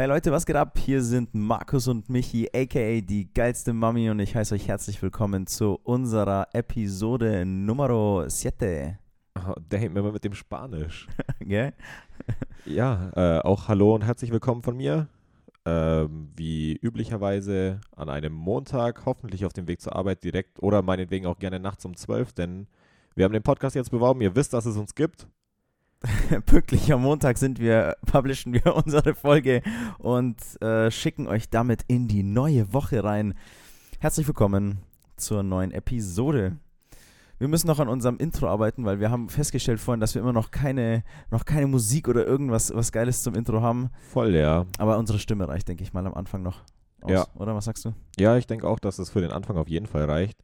Hey Leute, was geht ab? Hier sind Markus und Michi, aka die geilste Mami und ich heiße euch herzlich willkommen zu unserer Episode Numero 7. Oh, mir mal mit dem Spanisch. Gell? Ja, äh, auch hallo und herzlich willkommen von mir. Ähm, wie üblicherweise an einem Montag, hoffentlich auf dem Weg zur Arbeit direkt oder meinetwegen auch gerne nachts um 12, denn wir haben den Podcast jetzt beworben. Ihr wisst, dass es uns gibt. Pünktlich am Montag sind wir, publishen wir unsere Folge und äh, schicken euch damit in die neue Woche rein. Herzlich willkommen zur neuen Episode. Wir müssen noch an unserem Intro arbeiten, weil wir haben festgestellt vorhin, dass wir immer noch keine, noch keine Musik oder irgendwas was Geiles zum Intro haben. Voll, ja. Aber unsere Stimme reicht, denke ich mal, am Anfang noch aus. Ja. Oder was sagst du? Ja, ich denke auch, dass es für den Anfang auf jeden Fall reicht.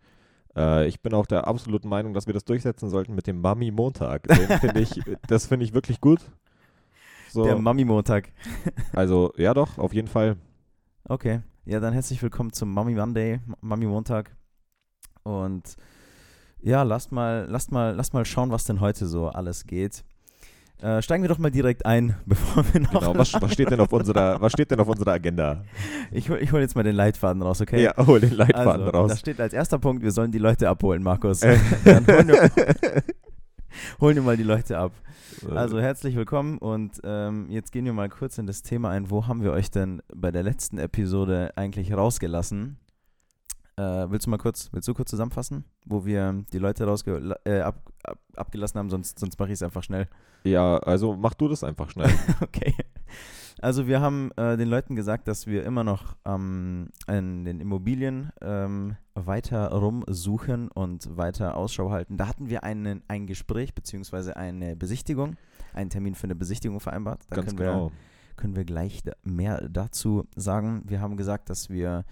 Äh, ich bin auch der absoluten Meinung, dass wir das durchsetzen sollten mit dem Mami-Montag. Den finde ich, das finde ich wirklich gut. So, Der Mami-Montag. also, ja doch, auf jeden Fall. Okay. Ja, dann herzlich willkommen zum Mami Monday, Mami Montag. Und ja, lasst mal, lasst mal, lasst mal schauen, was denn heute so alles geht. Äh, steigen wir doch mal direkt ein, bevor wir noch. Genau, was, was, steht denn auf unserer, was steht denn auf unserer Agenda? Ich ich hol jetzt mal den Leitfaden raus, okay? Ja, hol den Leitfaden also, raus. Da steht als erster Punkt, wir sollen die Leute abholen, Markus. Äh. Dann holen wir, holen wir mal die Leute ab. Also herzlich willkommen und ähm, jetzt gehen wir mal kurz in das Thema ein. Wo haben wir euch denn bei der letzten Episode eigentlich rausgelassen? Äh, willst du mal kurz, willst du kurz zusammenfassen, wo wir die Leute rausge äh, ab, ab, abgelassen haben? Sonst, sonst mache ich es einfach schnell. Ja, also mach du das einfach schnell. okay. Also wir haben äh, den Leuten gesagt, dass wir immer noch ähm, in den Immobilien ähm, weiter rumsuchen und weiter Ausschau halten. Da hatten wir einen, ein Gespräch bzw. eine Besichtigung, einen Termin für eine Besichtigung vereinbart. Da Ganz können, genau. wir, können wir gleich mehr dazu sagen. Wir haben gesagt, dass wir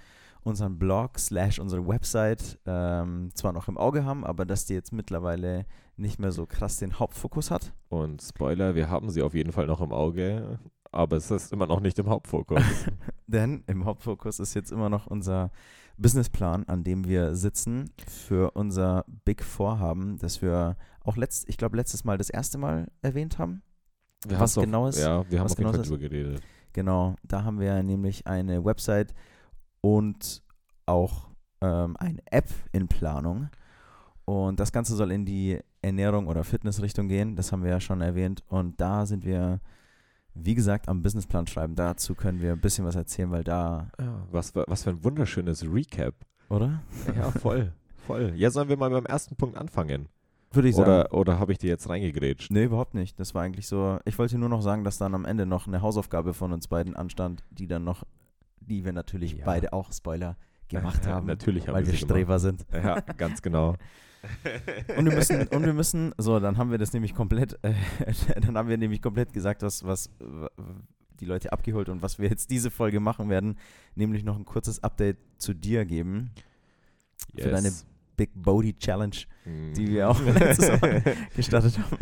unseren Blog slash unsere Website ähm, zwar noch im Auge haben, aber dass die jetzt mittlerweile nicht mehr so krass den Hauptfokus hat. Und Spoiler, wir haben sie auf jeden Fall noch im Auge, aber es ist immer noch nicht im Hauptfokus. Denn im Hauptfokus ist jetzt immer noch unser Businessplan, an dem wir sitzen für unser Big Vorhaben, das wir auch letzt, ich glaube letztes Mal das erste Mal erwähnt haben. Wir Was haben's auf- genau ist- Ja, wir haben was auf jeden genau Fall ist- drüber geredet. Genau, da haben wir nämlich eine Website und auch ähm, eine App in Planung. Und das Ganze soll in die Ernährung oder Fitnessrichtung gehen, das haben wir ja schon erwähnt. Und da sind wir, wie gesagt, am Businessplan schreiben. Dazu können wir ein bisschen was erzählen, weil da, Ja, was, für- was für ein wunderschönes Recap. oder? Ja, voll. voll. Ja, sollen wir mal beim ersten Punkt anfangen? Würde ich sagen. Oder, oder habe ich dir jetzt reingegrätscht? Nee, überhaupt nicht. Das war eigentlich so. Ich wollte nur noch sagen, dass dann am Ende noch eine Hausaufgabe von uns beiden anstand, die dann noch, die wir natürlich Ja. beide auch, Spoiler, gemacht haben. Natürlich haben weil wir gemacht. Streber sind. Ja, ganz genau. Und wir müssen, und wir müssen, so, dann haben wir das nämlich komplett, äh, dann haben wir nämlich komplett gesagt, was, was die Leute abgeholt und was wir jetzt diese Folge machen werden, nämlich noch ein kurzes Update zu dir geben. Für deine Yes. Big Body Challenge, Mm. die wir auch letztes Mal gestartet haben.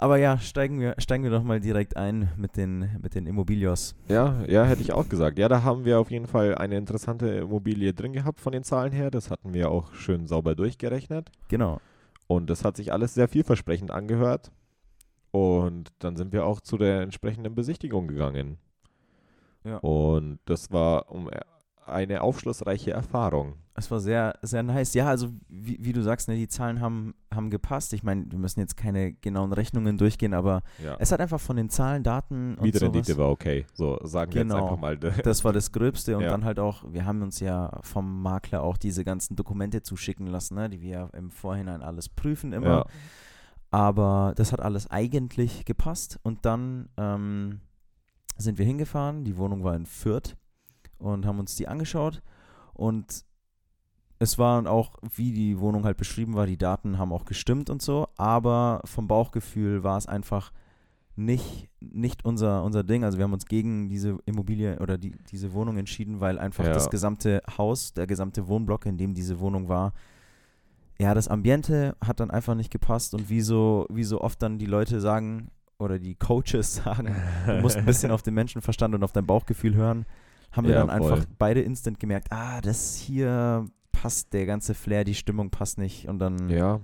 Aber ja, steigen wir, steigen wir doch mal direkt ein mit den, mit den Immobilios. Ja, ja, hätte ich auch gesagt. Ja, da haben wir auf jeden Fall eine interessante Immobilie drin gehabt von den Zahlen her. Das hatten wir auch schön sauber durchgerechnet. Genau. Und das hat sich alles sehr vielversprechend angehört. Und dann sind wir auch zu der entsprechenden Besichtigung gegangen. Ja. Und das war um eine aufschlussreiche Erfahrung. Es war sehr, sehr nice. Ja, also wie, wie du sagst, ne, die Zahlen haben, haben gepasst. Ich meine, wir müssen jetzt keine genauen Rechnungen durchgehen, aber Ja. es hat einfach von den Zahlen, Daten und Mietrendite sowas, war okay. So sagen wir Genau. jetzt einfach mal. das war das Gröbste und Ja. dann halt auch, wir haben uns ja vom Makler auch diese ganzen Dokumente zuschicken lassen, ne, die wir ja im Vorhinein alles prüfen immer. Ja. Aber das hat alles eigentlich gepasst und dann ähm, sind wir hingefahren. Die Wohnung war in Fürth und haben uns die angeschaut und es waren auch, wie die Wohnung halt beschrieben war, die Daten haben auch gestimmt und so, aber vom Bauchgefühl war es einfach nicht, nicht unser, unser Ding. Also wir haben uns gegen diese Immobilie oder die, diese Wohnung entschieden, weil einfach Ja. das gesamte Haus, der gesamte Wohnblock, in dem diese Wohnung war, ja, das Ambiente hat dann einfach nicht gepasst und wie so, wie so oft dann die Leute sagen oder die Coaches sagen, du musst ein bisschen auf den Menschenverstand und auf dein Bauchgefühl hören, haben wir Ja, dann einfach voll. beide instant gemerkt, ah, das hier passt, der ganze Flair, die Stimmung passt nicht und dann, ja,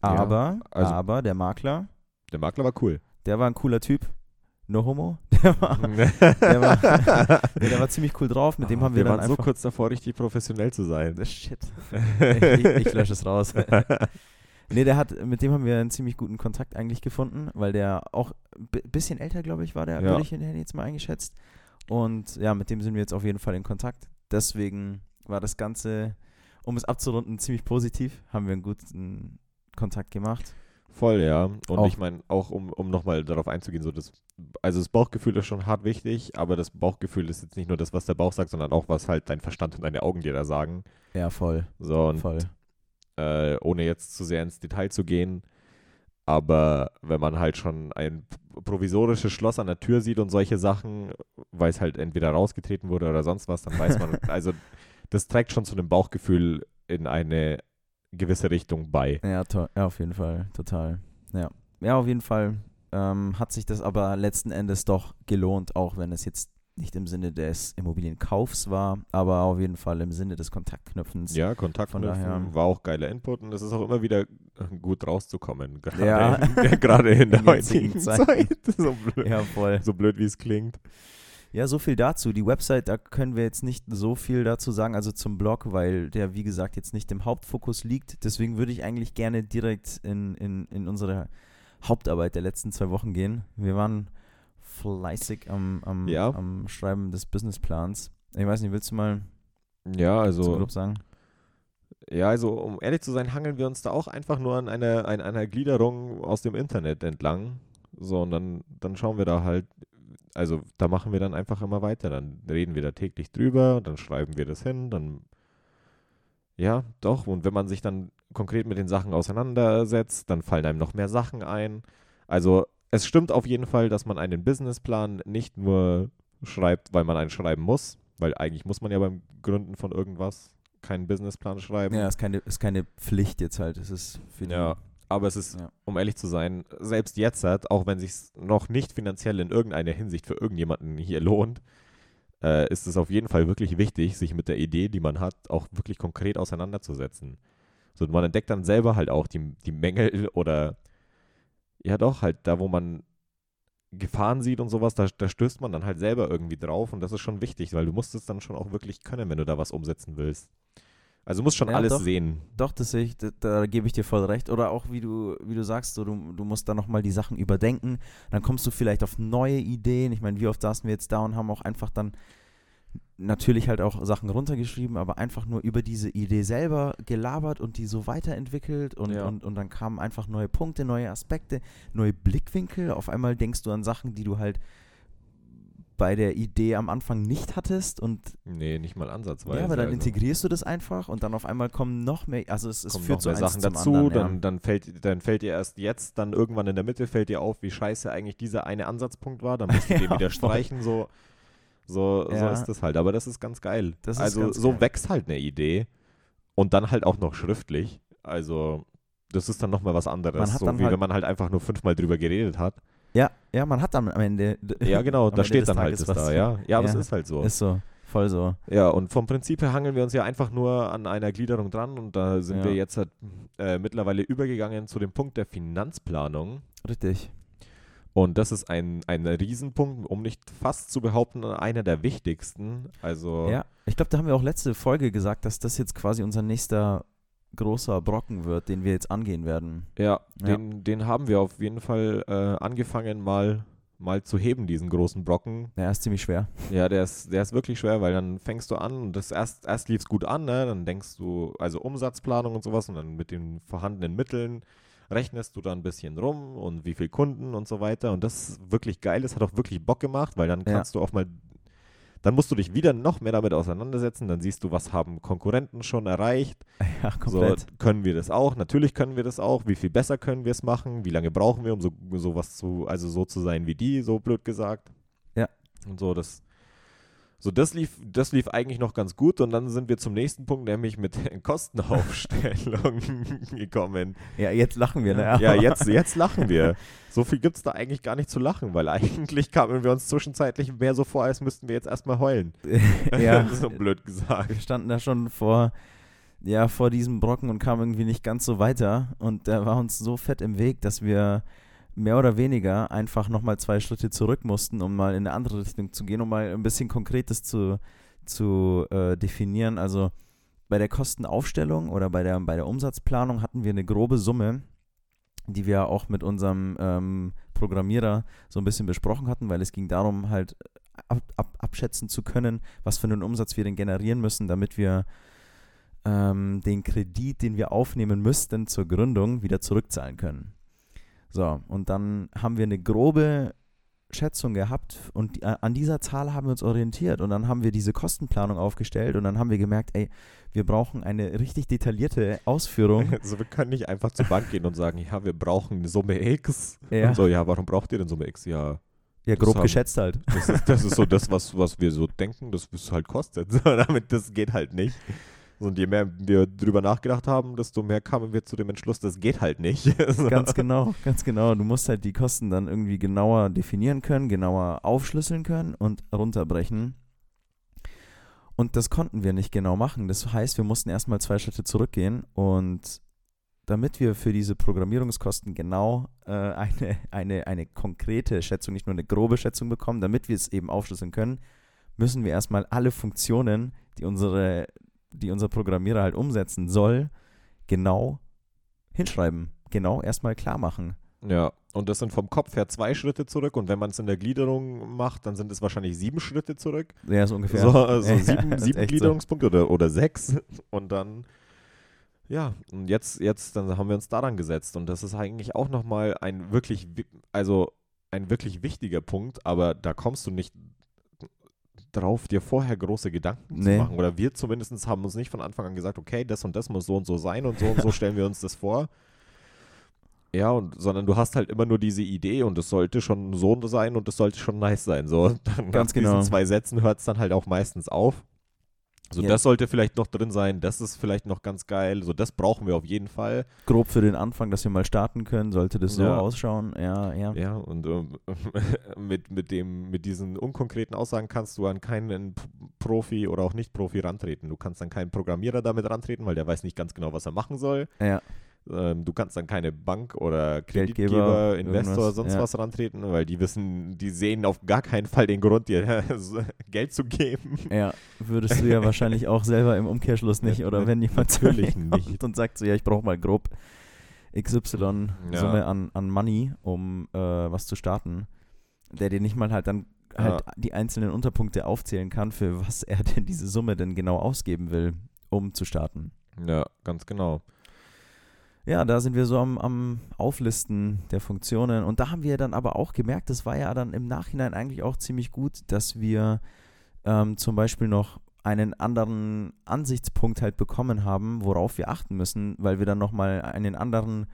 aber, also- aber der Makler, der Makler war cool. der war ein cooler Typ, No Homo. Der war, der war, nee, der war ziemlich cool drauf. Mit dem Ah, haben wir, wir dann waren so einfach. kurz davor, richtig professionell zu sein. Shit. ich, ich lösche es raus. nee, der hat, mit dem haben wir einen ziemlich guten Kontakt eigentlich gefunden, weil der auch ein bisschen älter, glaube ich, war der, Ja. würde ich ihn jetzt mal eingeschätzt. Und ja, mit dem sind wir jetzt auf jeden Fall in Kontakt. Deswegen war das Ganze, um es abzurunden, ziemlich positiv. Haben wir einen guten Kontakt gemacht. Voll, ja. Und Auch- ich meine, auch um, um nochmal darauf einzugehen, so das, also das Bauchgefühl ist schon hart wichtig, aber das Bauchgefühl ist jetzt nicht nur das, was der Bauch sagt, sondern auch, was halt dein Verstand und deine Augen dir da sagen. Ja, voll. So, und voll. äh, ohne jetzt zu sehr ins Detail zu gehen, aber wenn man halt schon ein provisorisches Schloss an der Tür sieht und solche Sachen, weil es halt entweder rausgetreten wurde oder sonst was, dann weiß man, also das trägt schon zu einem Bauchgefühl in eine gewisse Richtung bei. Ja, ja, auf jeden Fall, total. Ja, ja auf jeden Fall ähm, hat sich das aber letzten Endes doch gelohnt, auch wenn es jetzt nicht im Sinne des Immobilienkaufs war, aber auf jeden Fall im Sinne des Kontaktknüpfens. Ja, Kontakt Von knüpfen daher- war auch geiler Input und es ist auch immer wieder gut rauszukommen. Gerade, Ja. in, gerade in der In jetzigen heutigen Zeiten. Zeit. So blöd, Ja, so blöd wie es klingt. Ja, so viel dazu. Die Website, da können wir jetzt nicht so viel dazu sagen, also zum Blog, weil der, wie gesagt, jetzt nicht im Hauptfokus liegt. Deswegen würde ich eigentlich gerne direkt in, in, in unsere Hauptarbeit der letzten zwei Wochen gehen. Wir waren fleißig am, am, Ja. am Schreiben des Businessplans. Ich weiß nicht, willst du mal Ja, also Club sagen? Ja, also um ehrlich zu sein, hangeln wir uns da auch einfach nur an einer, an einer Gliederung aus dem Internet entlang. So, und dann, dann schauen wir da halt, also da machen wir dann einfach immer weiter. Dann reden wir da täglich drüber, dann schreiben wir das hin, dann ja, doch. Und wenn man sich dann konkret mit den Sachen auseinandersetzt, dann fallen einem noch mehr Sachen ein. Also es stimmt auf jeden Fall, dass man einen Businessplan nicht nur schreibt, weil man einen schreiben muss, weil eigentlich muss man ja beim Gründen von irgendwas keinen Businessplan schreiben. Ja, ist keine, ist keine Pflicht jetzt halt. Es ist Ja, aber es ist, Ja. um ehrlich zu sein, selbst jetzt, halt, auch wenn sich noch nicht finanziell in irgendeiner Hinsicht für irgendjemanden hier lohnt, äh, ist es auf jeden Fall wirklich wichtig, sich mit der Idee, die man hat, auch wirklich konkret auseinanderzusetzen. So, man entdeckt dann selber halt auch die, die Mängel oder ja doch, halt da, wo man Gefahren sieht und sowas, da, da stößt man dann halt selber irgendwie drauf und das ist schon wichtig, weil du musst es dann schon auch wirklich können, wenn du da was umsetzen willst. Also du musst schon Ja, alles doch. sehen. Doch, das sehe ich, da, da gebe ich dir voll recht. Oder auch, wie du, wie du sagst, so, du, du musst dann nochmal die Sachen überdenken. Dann kommst du vielleicht auf neue Ideen. Ich meine, wie oft saßen wir jetzt da und haben auch einfach dann natürlich halt auch Sachen runtergeschrieben, aber einfach nur über diese Idee selber gelabert und die so weiterentwickelt und, Ja. und, und dann kamen einfach neue Punkte, neue Aspekte, neue Blickwinkel. Auf einmal denkst du an Sachen, die du halt bei der Idee am Anfang nicht hattest und Nee, nicht mal ansatzweise. ja, aber dann also. integrierst du das einfach und dann auf einmal kommen noch mehr, also es, es kommen führt eins Sachen dazu, anderen, dann, ja. dann, fällt, dann fällt dir erst jetzt, dann irgendwann in der Mitte fällt dir auf, wie scheiße eigentlich dieser eine Ansatzpunkt war, dann musst du den Ja, wieder voll. streichen, so, so, so Ja. ist das halt. Aber das ist ganz geil. Das ist also ganz so geil. wächst halt eine Idee und dann halt auch noch schriftlich. Also das ist dann nochmal was anderes, so wie halt- wenn man halt einfach nur fünfmal drüber geredet hat. Ja, ja, man hat dann am Ende. Ja, genau, da steht dann halt Tages das was. da, ja. Ja, aber es Ja. ist halt so. Ist so, voll so. Ja, und vom Prinzip her hangeln wir uns ja einfach nur an einer Gliederung dran und da sind Ja. wir jetzt halt, äh, mittlerweile übergegangen zu dem Punkt der Finanzplanung. Richtig. Und das ist ein, ein Riesenpunkt, um nicht fast zu behaupten, einer der wichtigsten. Also, Ja, ich glaube, da haben wir auch letzte Folge gesagt, dass das jetzt quasi unser nächster großer Brocken wird, den wir jetzt angehen werden. ja, Ja. Den, den haben wir auf jeden Fall äh, angefangen, mal, mal zu heben, diesen großen Brocken. Ja, ist ziemlich schwer. Ja, der ist, der ist wirklich schwer, weil dann fängst du an und das erst, erst lief es gut an, ne? dann denkst du, also Umsatzplanung und sowas und dann mit den vorhandenen Mitteln rechnest du da ein bisschen rum und wie viele Kunden und so weiter und das ist wirklich geil, das hat auch wirklich Bock gemacht, weil dann Ja. kannst du auch mal, dann musst du dich wieder noch mehr damit auseinandersetzen, dann siehst du, was haben Konkurrenten schon erreicht, Ja, komplett. so, können wir das auch? Natürlich können wir das auch. Wie viel besser können wir es machen? Wie lange brauchen wir, um so sowas zu, also so zu sein wie die, so blöd gesagt. Ja. Und so, das, so das lief, das lief eigentlich noch ganz gut und dann sind wir zum nächsten Punkt, nämlich mit Kostenaufstellung gekommen. Ja, jetzt lachen wir, ne? Ja, jetzt, jetzt lachen wir. So viel gibt es da eigentlich gar nicht zu lachen, weil eigentlich kamen wir uns zwischenzeitlich mehr so vor, als müssten wir jetzt erstmal heulen. ja, so blöd gesagt. wir standen da schon vor, ja, vor diesem Brocken und kamen irgendwie nicht ganz so weiter. Und der war uns so fett im Weg, dass wir mehr oder weniger einfach nochmal zwei Schritte zurück mussten, um mal in eine andere Richtung zu gehen, um mal ein bisschen Konkretes zu, zu äh, definieren. Also bei der Kostenaufstellung oder bei der, bei der Umsatzplanung hatten wir eine grobe Summe, die wir auch mit unserem ähm, Programmierer so ein bisschen besprochen hatten, weil es ging darum, halt ab, ab, abschätzen zu können, was für einen Umsatz wir denn generieren müssen, damit wir ähm, den Kredit, den wir aufnehmen müssten zur Gründung, wieder zurückzahlen können. So, und dann haben wir eine grobe Schätzung gehabt und an dieser Zahl haben wir uns orientiert und dann haben wir diese Kostenplanung aufgestellt und dann haben wir gemerkt, ey, wir brauchen eine richtig detaillierte Ausführung. Also wir können nicht einfach zur Bank gehen und sagen, ja, wir brauchen eine Summe X. Ja. Und so, ja, warum braucht ihr denn Summe X? Ja, Ja, Das grob haben- geschätzt halt. das ist, das ist so das, was, was wir so denken, dass es halt kostet. So, damit, das geht halt nicht. Und je mehr wir drüber nachgedacht haben, desto mehr kamen wir zu dem Entschluss, das geht halt nicht. Ganz genau, ganz genau. Du musst halt die Kosten dann irgendwie genauer definieren können, genauer aufschlüsseln können und runterbrechen. Und das konnten wir nicht genau machen. Das heißt, wir mussten erstmal zwei Schritte zurückgehen und damit wir für diese Programmierungskosten genau äh, eine, eine, eine konkrete Schätzung, nicht nur eine grobe Schätzung bekommen, damit wir es eben aufschlüsseln können, müssen wir erstmal alle Funktionen, die unsere, die unser Programmierer halt umsetzen soll, genau hinschreiben. Genau erstmal klar machen. Ja, und das sind vom Kopf her zwei Schritte zurück und wenn man es in der Gliederung macht, dann sind es wahrscheinlich sieben Schritte zurück. Ja, so ungefähr. So, so Ja, sieben, sieben echt so. Gliederungspunkte oder, oder sechs. Und dann, ja, und jetzt, jetzt, dann haben wir uns daran gesetzt. Und das ist eigentlich auch nochmal ein wirklich, wi- also ein wirklich wichtiger Punkt, aber da kommst du nicht drauf, dir vorher große Gedanken Nee. zu machen. Oder wir zumindest haben uns nicht von Anfang an gesagt, okay, das und das muss so und so sein und so und so stellen wir uns das vor. Ja, und sondern du hast halt immer nur diese Idee und es sollte schon so sein und es sollte schon nice sein. So, dann Ganz nach genau. diesen zwei Sätzen hört es dann halt auch meistens auf. So, Ja. das sollte vielleicht noch drin sein, das ist vielleicht noch ganz geil. So, das brauchen wir auf jeden Fall. Grob für den Anfang, dass wir mal starten können, sollte das so Ja. ausschauen. Ja, ja. Ja, und ähm, mit, mit, dem, mit diesen unkonkreten Aussagen kannst du an keinen Profi oder auch Nicht-Profi rantreten. Du kannst an keinen Programmierer damit rantreten, weil der weiß nicht ganz genau, was er machen soll. Ja, Ähm, du kannst an keine Bank oder Geldgeber, Kreditgeber, Investor, irgendwas, sonst ja. was rantreten, weil die wissen, die sehen auf gar keinen Fall den Grund, dir Geld zu geben. ja. Würdest du ja wahrscheinlich auch selber im Umkehrschluss nicht. Ja, Oder wenn jemand natürlich nicht. und sagt so, ja, ich brauche mal grob XY Ja. Summe an, an Money, um äh, was zu starten, der dir nicht mal halt dann halt die einzelnen Unterpunkte aufzählen kann, für was er denn diese Summe denn genau ausgeben will, um zu starten. Ja, ganz genau. Ja, da sind wir so am, am Auflisten der Funktionen. Und da haben wir dann aber auch gemerkt, das war ja dann im Nachhinein eigentlich auch ziemlich gut, dass wir ähm, zum Beispiel noch einen anderen Ansichtspunkt halt bekommen haben, worauf wir achten müssen, weil wir dann nochmal einen anderen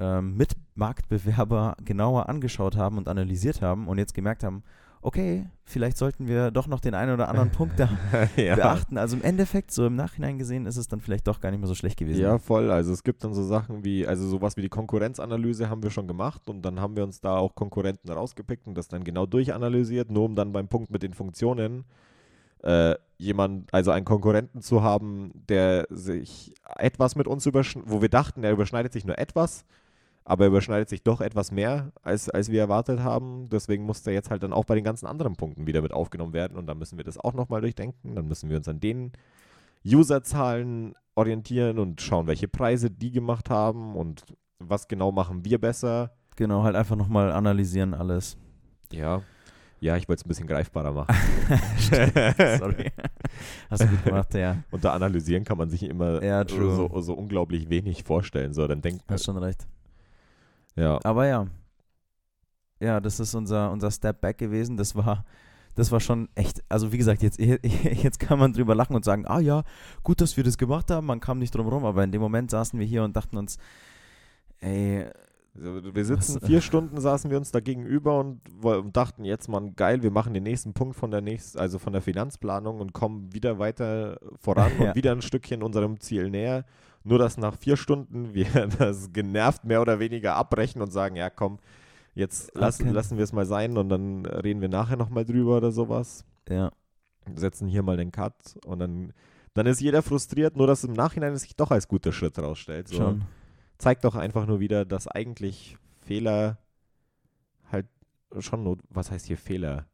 ähm, Mitmarktbewerber genauer angeschaut haben und analysiert haben und jetzt gemerkt haben, okay, vielleicht sollten wir doch noch den einen oder anderen Punkt da ja. beachten. Also im Endeffekt, so im Nachhinein gesehen, ist es dann vielleicht doch gar nicht mehr so schlecht gewesen. Ja, voll. Also es gibt dann so Sachen wie, also sowas wie die Konkurrenzanalyse haben wir schon gemacht und dann haben wir uns da auch Konkurrenten rausgepickt und das dann genau durchanalysiert, nur um dann beim Punkt mit den Funktionen äh, jemand, also einen Konkurrenten zu haben, der sich etwas mit uns überschneidet, wo wir dachten, er überschneidet sich nur etwas, aber er überschneidet sich doch etwas mehr, als, als wir erwartet haben. Deswegen muss der jetzt halt dann auch bei den ganzen anderen Punkten wieder mit aufgenommen werden und dann müssen wir das auch nochmal durchdenken. Dann müssen wir uns an den Userzahlen orientieren und schauen, welche Preise die gemacht haben und was genau machen wir besser. Genau, halt einfach nochmal analysieren alles. Ja. Ja, ich wollte es ein bisschen greifbarer machen. Sorry. Hast du gut gemacht, ja. Unter analysieren kann man sich immer Ja, so, so unglaublich wenig vorstellen. So, dann denkt Hast schon recht. Ja, Aber ja. Ja, das ist unser, unser Step Back gewesen. Das war, das war schon echt, also wie gesagt, jetzt, jetzt kann man drüber lachen und sagen, ah ja, gut, dass wir das gemacht haben, man kam nicht drum rum, aber in dem Moment saßen wir hier und dachten uns, ey, So, Wir sitzen Was- vier Stunden, saßen wir uns da gegenüber und, und dachten jetzt, man, geil, wir machen den nächsten Punkt von der nächsten, also von der Finanzplanung und kommen wieder weiter voran Ja. und wieder ein Stückchen unserem Ziel näher. Nur dass nach vier Stunden wir das genervt mehr oder weniger abbrechen und sagen, ja komm, jetzt lassen, Okay. lassen wir es mal sein und dann reden wir nachher nochmal drüber oder sowas. ja, Setzen hier mal den Cut und dann, dann ist jeder frustriert, nur dass im Nachhinein es sich doch als guter Schritt rausstellt. So schon. zeigt doch einfach nur wieder, dass eigentlich Fehler schon, not was heißt hier Fehler?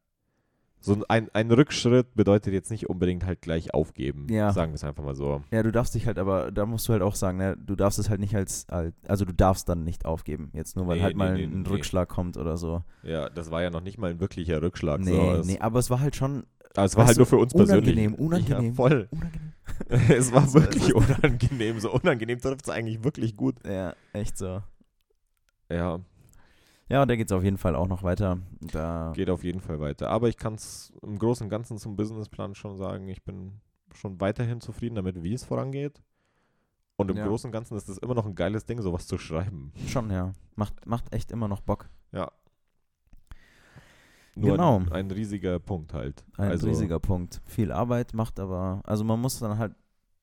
So ein, ein Rückschritt bedeutet jetzt nicht unbedingt halt gleich aufgeben. Ja. Sagen wir es einfach mal so. Ja, du darfst dich halt aber, da musst du halt auch sagen, ne, du darfst es halt nicht als, als also du darfst dann nicht aufgeben, jetzt nur weil Nee, halt nee, mal nee, ein. Rückschlag kommt oder so. Ja, das war ja noch nicht mal ein wirklicher Rückschlag. Nee, so. Nee, aber es war halt schon aber es war halt nur für uns persönlich. unangenehm, unangenehm. Ja, voll. unangenehm. es war So, es wirklich unangenehm. So unangenehm trifft es eigentlich wirklich gut. Ja, echt so. Ja, Ja, und da geht es auf jeden Fall auch noch weiter. Da, geht auf jeden Fall weiter. Aber ich kann es im Großen und Ganzen zum Businessplan schon sagen, ich bin schon weiterhin zufrieden damit, wie es vorangeht. Und im Ja. Großen und Ganzen ist es immer noch ein geiles Ding, sowas zu schreiben. schon, ja. Macht, macht echt immer noch Bock. Ja. Nur Genau. ein, ein riesiger Punkt halt. Ein also, riesiger Punkt. Viel Arbeit macht aber, also man muss dann halt,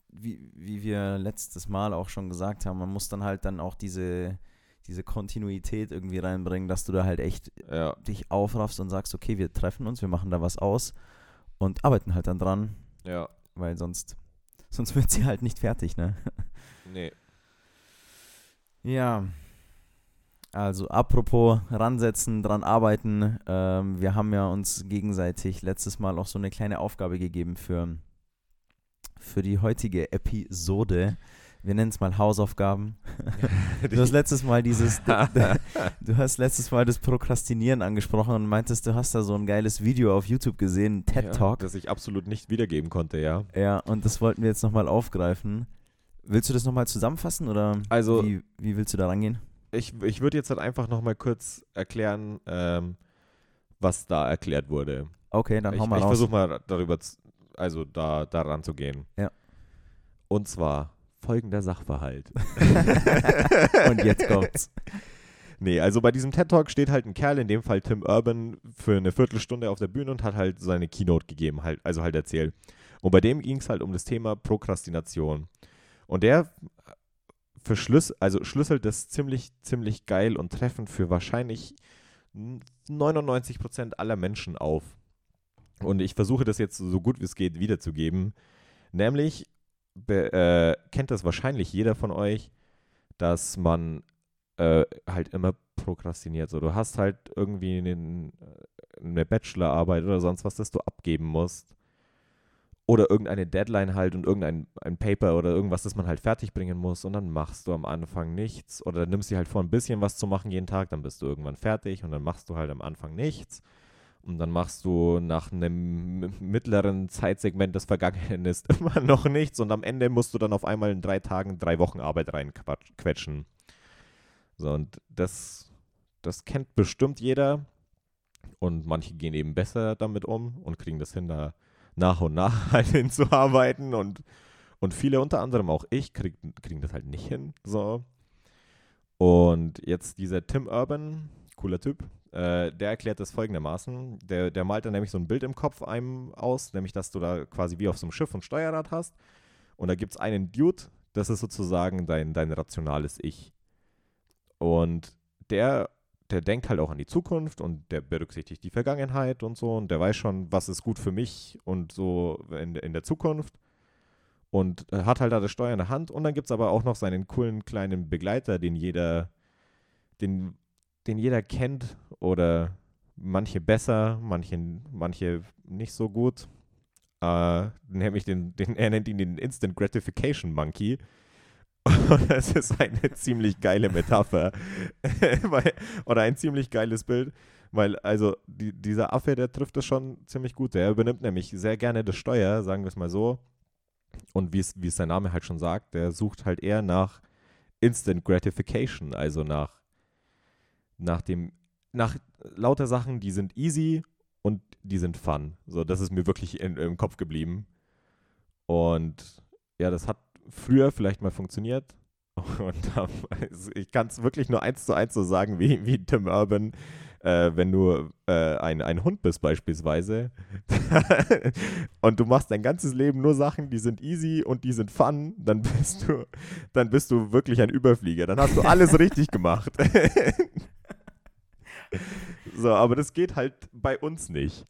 wie, wie wir letztes Mal auch schon gesagt haben, man muss dann halt dann auch diese, diese Kontinuität irgendwie reinbringen, dass du da halt echt Ja, dich aufraffst und sagst, okay, wir treffen uns, wir machen da was aus und arbeiten halt dann dran, ja. weil sonst, sonst wird sie halt nicht fertig, ne? Nee. Ja. Also apropos ransetzen, dran arbeiten. Ähm, wir haben ja uns gegenseitig letztes Mal auch so eine kleine Aufgabe gegeben für, für die heutige Episode. Wir nennen es mal Hausaufgaben. Du hast letztes Mal dieses, du hast letztes Mal das Prokrastinieren angesprochen und meintest, du hast da so ein geiles Video auf YouTube gesehen, TED Ja, Talk. das ich absolut nicht wiedergeben konnte, ja. Ja, und das wollten wir jetzt nochmal aufgreifen. Willst du das nochmal zusammenfassen oder Also- wie, wie willst du da rangehen? Ich, ich würde jetzt halt einfach nochmal kurz erklären, ähm, was da erklärt wurde. Okay, dann ich hau mal ich versuche mal darüber, zu, also da daran zu gehen. Ja. Und zwar folgender Sachverhalt. Und jetzt kommt's. Nee, also bei diesem TED Talk steht halt ein Kerl, in dem Fall Tim Urban, für eine Viertelstunde auf der Bühne und hat halt seine Keynote gegeben, halt, also halt erzählt. Und bei dem ging es halt um das Thema Prokrastination. Und der verschlüss also schlüsselt das ziemlich, ziemlich geil und treffend für wahrscheinlich 99% aller Menschen auf. Und ich versuche das jetzt so gut wie es geht wiederzugeben. Nämlich be, äh, kennt das wahrscheinlich jeder von euch, dass man äh, halt immer prokrastiniert. So, du hast halt irgendwie einen, äh, eine Bachelorarbeit oder sonst was, das du abgeben musst. Oder irgendeine Deadline halt und irgendein ein Paper oder irgendwas, das man halt fertigbringen muss und dann machst du am Anfang nichts oder nimmst dir halt vor, ein bisschen was zu machen jeden Tag, dann bist du irgendwann fertig und dann machst du halt am Anfang nichts und dann machst du nach einem mittleren Zeitsegment, das vergangen ist, immer noch nichts und am Ende musst du dann auf einmal in drei Tagen drei Wochen Arbeit reinquetschen. So, und das, das kennt bestimmt jeder. Und manche gehen eben besser damit um und kriegen das hin, da nach und nach halt hinzuarbeiten. Und, und viele, unter anderem auch ich, krieg, kriegen das halt nicht hin. So. Und jetzt dieser Tim Urban, cooler Typ, äh, der erklärt das folgendermaßen. Der, der malt dann nämlich so ein Bild im Kopf einem aus, nämlich dass du da quasi wie auf so einem Schiff ein Steuerrad hast. Und da gibt es einen Dude, das ist sozusagen dein, dein rationales Ich. Und der, der denkt halt auch an die Zukunft und der berücksichtigt die Vergangenheit und so und der weiß schon, was ist gut für mich und so in, in der Zukunft. Und hat halt da das Steuer in der Hand. Und dann gibt es aber auch noch seinen coolen kleinen Begleiter, den jeder, den, den jeder kennt oder manche besser, manche, manche nicht so gut. Äh, nämlich den, den, er nennt ihn den Instant Gratification Monkey. Und das ist eine ziemlich geile Metapher. oder ein ziemlich geiles Bild. Weil, also, die, dieser Affe, der trifft das schon ziemlich gut. Der übernimmt nämlich sehr gerne das Steuer, sagen wir es mal so. Und wie es sein Name halt schon sagt, der sucht halt eher nach Instant Gratification, also nach, nach dem, nach lauter Sachen, die sind easy und die sind fun. So, das ist mir wirklich in, im Kopf geblieben. Und ja, das hat früher vielleicht mal funktioniert. Und ähm, ich kann es wirklich nur eins zu eins so sagen, wie, wie Tim Urban, äh, wenn du äh, ein, ein Hund bist beispielsweise und du machst dein ganzes Leben nur Sachen, die sind easy und die sind fun, dann bist du, dann bist du wirklich ein Überflieger. Dann hast du alles richtig gemacht. So, aber das geht halt bei uns nicht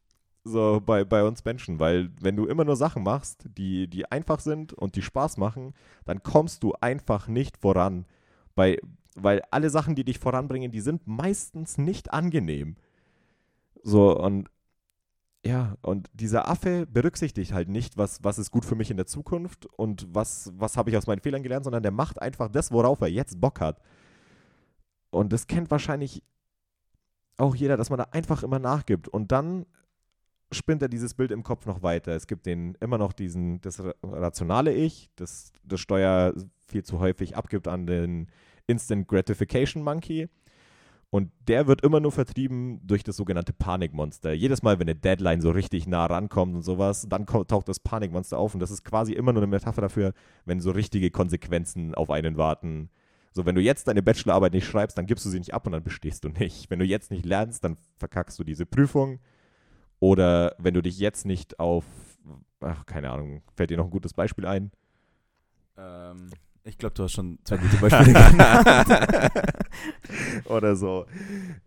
so bei, bei uns Menschen, weil wenn du immer nur Sachen machst, die, die einfach sind und die Spaß machen, dann kommst du einfach nicht voran. Bei, weil alle Sachen, die dich voranbringen, die sind meistens nicht angenehm. So, und ja, und dieser Affe berücksichtigt halt nicht, was, was ist gut für mich in der Zukunft und was, was habe ich aus meinen Fehlern gelernt, sondern der macht einfach das, worauf er jetzt Bock hat. Und das kennt wahrscheinlich auch jeder, dass man da einfach immer nachgibt. Und dann spinnt er dieses Bild im Kopf noch weiter. Es gibt den immer noch diesen, das rationale Ich, das das Steuer viel zu häufig abgibt an den Instant Gratification Monkey. Und der wird immer nur vertrieben durch das sogenannte Panikmonster. Jedes Mal, wenn eine Deadline so richtig nah rankommt und sowas, dann taucht das Panikmonster auf. Und das ist quasi immer nur eine Metapher dafür, wenn so richtige Konsequenzen auf einen warten. So, wenn du jetzt deine Bachelorarbeit nicht schreibst, dann gibst du sie nicht ab und dann bestehst du nicht. Wenn du jetzt nicht lernst, dann verkackst du diese Prüfung. Oder wenn du dich jetzt nicht auf, ach, keine Ahnung, fällt dir noch ein gutes Beispiel ein? Ähm, ich glaube, du hast schon zwei gute Beispiele genannt. Oder so.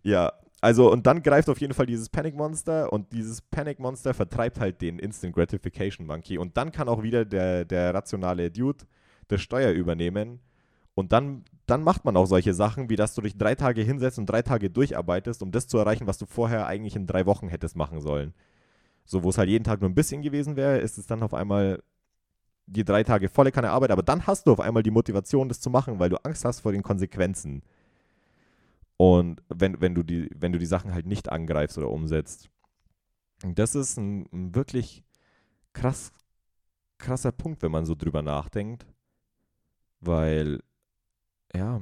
Ja, also und dann greift auf jeden Fall dieses Panic Monster und dieses Panic Monster vertreibt halt den Instant Gratification Monkey und dann kann auch wieder der, der rationale Dude das Steuer übernehmen und dann, dann macht man auch solche Sachen, wie dass du dich drei Tage hinsetzt und drei Tage durcharbeitest, um das zu erreichen, was du vorher eigentlich in drei Wochen hättest machen sollen. So, wo es halt jeden Tag nur ein bisschen gewesen wäre, ist es dann auf einmal die drei Tage volle keine Arbeit, aber dann hast du auf einmal die Motivation, das zu machen, weil du Angst hast vor den Konsequenzen. Und wenn, wenn, du, die, wenn du die Sachen halt nicht angreifst oder umsetzt. Und das ist ein, ein wirklich krass, krasser Punkt, wenn man so drüber nachdenkt. Weil, ja.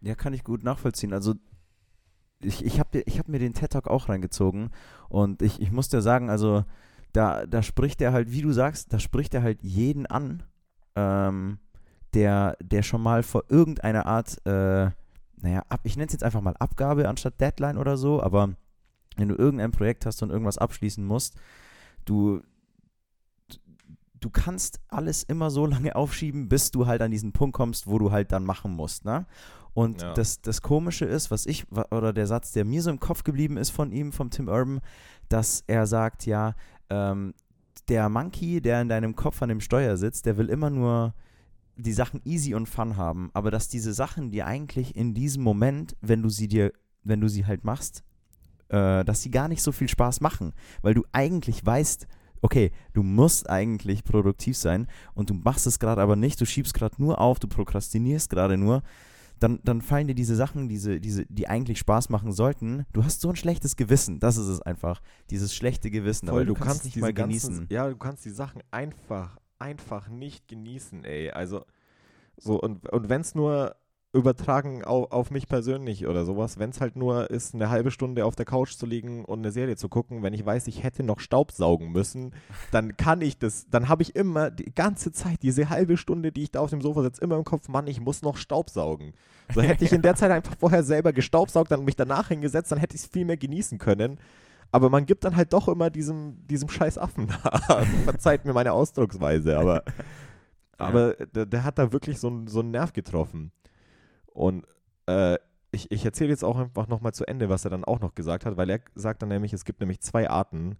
Ja, kann ich gut nachvollziehen. Also ich, ich habe ich hab mir den TED Talk auch reingezogen und ich, ich muss dir sagen, also da, da spricht er halt, wie du sagst, da spricht er halt jeden an, ähm, der, der schon mal vor irgendeiner Art, äh, naja, ab, ich nenne es jetzt einfach mal Abgabe anstatt Deadline oder so, aber wenn du irgendein Projekt hast und irgendwas abschließen musst, du, du kannst alles immer so lange aufschieben, bis du halt an diesen Punkt kommst, wo du halt dann machen musst, ne? Und ja. das, das Komische ist, was ich, oder der Satz, der mir so im Kopf geblieben ist von ihm, vom Tim Urban, dass er sagt, ja, ähm, der Monkey, der in deinem Kopf an dem Steuer sitzt, der will immer nur die Sachen easy und fun haben, aber dass diese Sachen dir eigentlich in diesem Moment, wenn du sie dir, wenn du sie halt machst, äh, dass sie gar nicht so viel Spaß machen, weil du eigentlich weißt, okay, du musst eigentlich produktiv sein und du machst es gerade aber nicht, du schiebst gerade nur auf, du prokrastinierst gerade nur dann, dann fallen dir diese Sachen, diese, diese, die eigentlich Spaß machen sollten. Du hast so ein schlechtes Gewissen. Das ist es einfach. Dieses schlechte Gewissen. Voll, aber du, du kannst, kannst nicht mal genießen. Ganzen, ja, du kannst die Sachen einfach, einfach nicht genießen, ey. Also, so, und, und wenn es nur übertragen auf, auf mich persönlich oder sowas, wenn es halt nur ist, eine halbe Stunde auf der Couch zu liegen und eine Serie zu gucken, wenn ich weiß, ich hätte noch Staub saugen müssen, dann kann ich das, dann habe ich immer die ganze Zeit, diese halbe Stunde, die ich da auf dem Sofa sitze, immer im Kopf, Mann, ich muss noch Staub saugen. So hätte ich in der Zeit einfach vorher selber gestaubsaugt, dann mich danach hingesetzt, dann hätte ich es viel mehr genießen können. Aber man gibt dann halt doch immer diesem, diesem scheiß Affen nach. Verzeiht mir meine Ausdrucksweise, aber, aber der, der hat da wirklich so, so einen Nerv getroffen. Und äh, ich, ich erzähle jetzt auch einfach nochmal zu Ende, was er dann auch noch gesagt hat, weil er sagt dann nämlich, es gibt nämlich zwei Arten.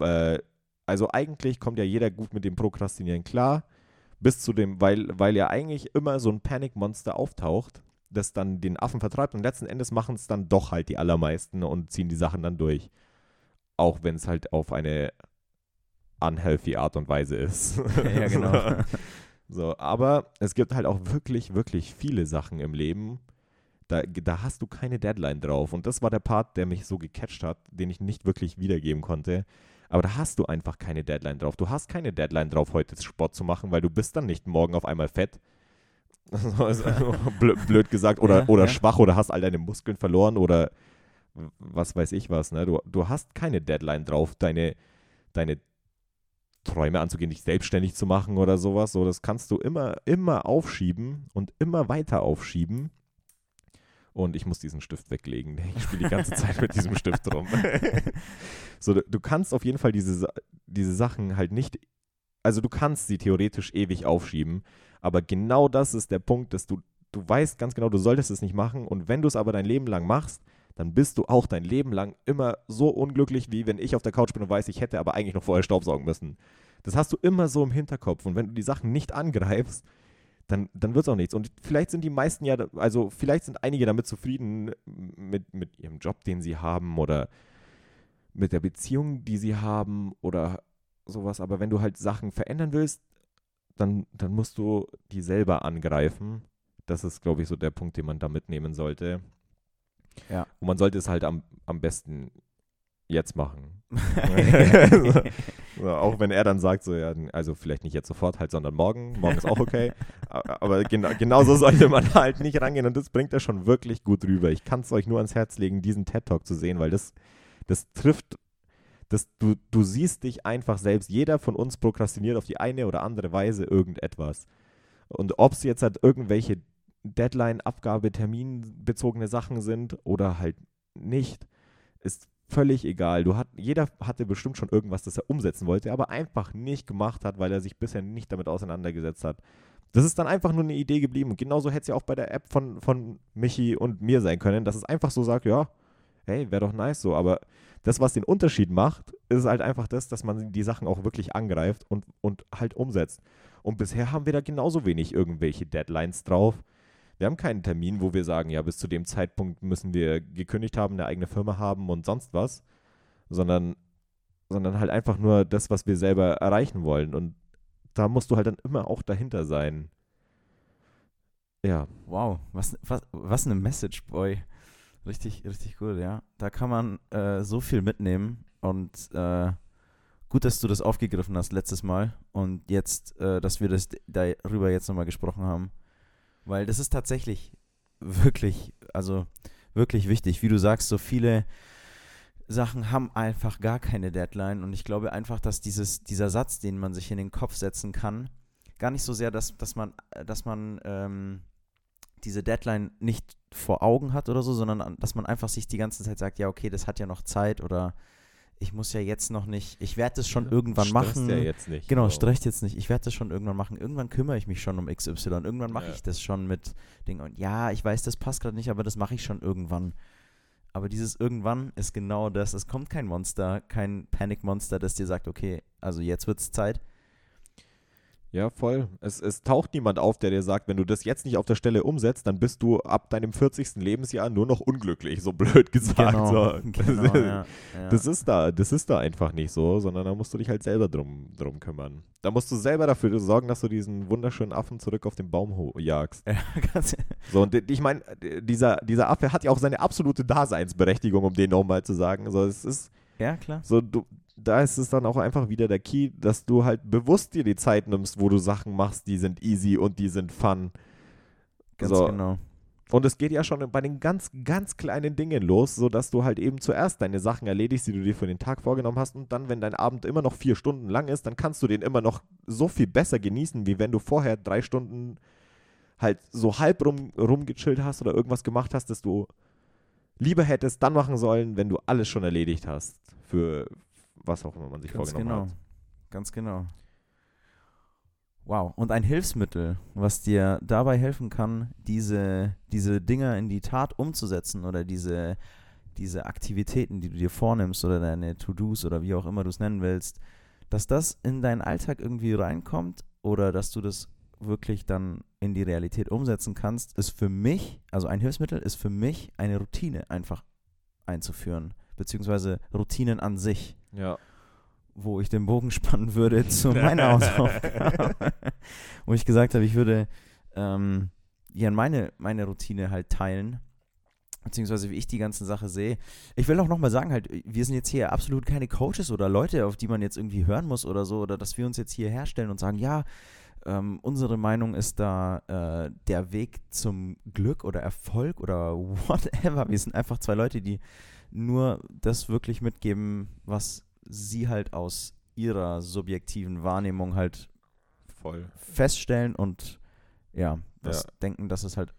Äh, also eigentlich kommt ja jeder gut mit dem Prokrastinieren klar, bis zu dem, weil, weil ja eigentlich immer so ein Panikmonster auftaucht, das dann den Affen vertreibt und letzten Endes machen es dann doch halt die allermeisten und ziehen die Sachen dann durch. Auch wenn es halt auf eine unhealthy Art und Weise ist. Ja, genau. So, aber es gibt halt auch wirklich, wirklich viele Sachen im Leben, da, da hast du keine Deadline drauf. Und das war der Part, der mich so gecatcht hat, den ich nicht wirklich wiedergeben konnte. Aber da hast du einfach keine Deadline drauf. Du hast keine Deadline drauf, heute Sport zu machen, weil du bist dann nicht morgen auf einmal fett. blöd gesagt. Oder, ja, oder ja. schwach oder hast all deine Muskeln verloren oder was weiß ich was. Ne? Du, du hast keine Deadline drauf, deine, deine Träume anzugehen, dich selbstständig zu machen oder sowas. So, das kannst du immer, immer aufschieben und immer weiter aufschieben. Und ich muss diesen Stift weglegen. Ich spiele die ganze Zeit mit diesem Stift rum. so, du, kannst auf jeden Fall diese, diese Sachen halt nicht, also du kannst sie theoretisch ewig aufschieben, aber genau das ist der Punkt, dass du, du weißt ganz genau, du solltest es nicht machen und wenn du es aber dein Leben lang machst, dann bist du auch dein Leben lang immer so unglücklich, wie wenn ich auf der Couch bin und weiß, ich hätte aber eigentlich noch vorher Staubsaugen müssen. Das hast du immer so im Hinterkopf. Und wenn du die Sachen nicht angreifst, dann, dann wird es auch nichts. Und vielleicht sind die meisten ja, also vielleicht sind einige damit zufrieden mit, mit ihrem Job, den sie haben oder mit der Beziehung, die sie haben oder sowas. Aber wenn du halt Sachen verändern willst, dann, dann musst du die selber angreifen. Das ist, glaube ich, so der Punkt, den man da mitnehmen sollte. Ja. Und man sollte es halt am, am besten jetzt machen. so, auch wenn er dann sagt, so, ja, also vielleicht nicht jetzt sofort, halt, sondern morgen. Morgen ist auch okay. Aber genau, genauso sollte man halt nicht rangehen und das bringt er schon wirklich gut rüber. Ich kann es euch nur ans Herz legen, diesen TED-Talk zu sehen, weil das, das trifft, das, du, du siehst dich einfach selbst. Jeder von uns prokrastiniert auf die eine oder andere Weise irgendetwas. Und ob es jetzt halt irgendwelche Deadline, Abgabe, Terminbezogene Sachen sind oder halt nicht, ist völlig egal. Du hat, jeder hatte bestimmt schon irgendwas, das er umsetzen wollte, aber einfach nicht gemacht hat, weil er sich bisher nicht damit auseinandergesetzt hat. Das ist dann einfach nur eine Idee geblieben. Genauso hätte es ja auch bei der App von, von Michi und mir sein können, dass es einfach so sagt, ja, hey, wäre doch nice so. Aber das, was den Unterschied macht, ist halt einfach das, dass man die Sachen auch wirklich angreift und, und halt umsetzt. Und bisher haben wir da genauso wenig irgendwelche Deadlines drauf. Wir haben keinen Termin, wo wir sagen, ja, bis zu dem Zeitpunkt müssen wir gekündigt haben, eine eigene Firma haben und sonst was, sondern, sondern halt einfach nur das, was wir selber erreichen wollen. Und da musst du halt dann immer auch dahinter sein. Ja. Wow, was, was, was eine Message, Boy. Richtig, richtig gut, ja. Da kann man äh, so viel mitnehmen und äh, gut, dass du das aufgegriffen hast letztes Mal und jetzt, äh, dass wir das darüber jetzt nochmal gesprochen haben. Weil das ist tatsächlich wirklich, also wirklich wichtig. Wie du sagst, so viele Sachen haben einfach gar keine Deadline. Und ich glaube einfach, dass dieses, dieser Satz, den man sich in den Kopf setzen kann, gar nicht so sehr, dass, dass man, dass man ähm, diese Deadline nicht vor Augen hat oder so, sondern dass man einfach sich die ganze Zeit sagt, ja, okay, das hat ja noch Zeit oder ich muss ja jetzt noch nicht, ich werde das schon irgendwann stresst machen. Ja jetzt nicht. Genau, genau. stresst jetzt nicht. Ich werde das schon irgendwann machen. Irgendwann kümmere ich mich schon um XY. Irgendwann mache ja. ich das schon mit Dingen. Und ja, ich weiß, das passt gerade nicht, aber das mache ich schon irgendwann. Aber dieses irgendwann ist genau das. Es kommt kein Monster, kein Panic-Monster, das dir sagt, okay, also jetzt wird es Zeit. Ja, voll. Es, es taucht niemand auf, der dir sagt, wenn du das jetzt nicht auf der Stelle umsetzt, dann bist du ab deinem 40. Lebensjahr nur noch unglücklich, so blöd gesagt. Genau, so. genau, das, ja, ja. das, ist da, das ist da einfach nicht so, sondern da musst du dich halt selber drum, drum kümmern. Da musst du selber dafür sorgen, dass du diesen wunderschönen Affen zurück auf den Baum jagst. Ja, ganz so, und ich meine, dieser, dieser Affe hat ja auch seine absolute Daseinsberechtigung, um den nochmal zu sagen. So, es ist ja, klar. So, du, da ist es dann auch einfach wieder der Key, dass du halt bewusst dir die Zeit nimmst, wo du Sachen machst, die sind easy und die sind fun. Ganz so. genau. Und es geht ja schon bei den ganz, ganz kleinen Dingen los, sodass du halt eben zuerst deine Sachen erledigst, die du dir für den Tag vorgenommen hast. Und dann, wenn dein Abend immer noch vier Stunden lang ist, dann kannst du den immer noch so viel besser genießen, wie wenn du vorher drei Stunden halt so halb rum, rumgechillt hast oder irgendwas gemacht hast, das du lieber hättest dann machen sollen, wenn du alles schon erledigt hast. Für, was auch immer man sich Ganz vorgenommen genau. hat. Ganz genau. Wow. Und ein Hilfsmittel, was dir dabei helfen kann, diese, diese Dinger in die Tat umzusetzen oder diese, diese Aktivitäten, die du dir vornimmst oder deine To-Dos oder wie auch immer du es nennen willst, dass das in deinen Alltag irgendwie reinkommt oder dass du das wirklich dann in die Realität umsetzen kannst, ist für mich, also ein Hilfsmittel ist für mich eine Routine einfach einzuführen, beziehungsweise Routinen an sich. Ja. Wo ich den Bogen spannen würde zu meiner Hausaufgabe. wo ich gesagt habe, ich würde ähm, ja meine, meine Routine halt teilen. Beziehungsweise wie ich die ganze Sache sehe. Ich will auch nochmal sagen, halt, wir sind jetzt hier absolut keine Coaches oder Leute, auf die man jetzt irgendwie hören muss oder so, oder dass wir uns jetzt hier herstellen und sagen, ja, ähm, unsere Meinung ist da äh, der Weg zum Glück oder Erfolg oder whatever. Wir sind einfach zwei Leute, die nur das wirklich mitgeben, was sie halt aus ihrer subjektiven Wahrnehmung halt Voll. feststellen und ja, was ja. denken, dass es halt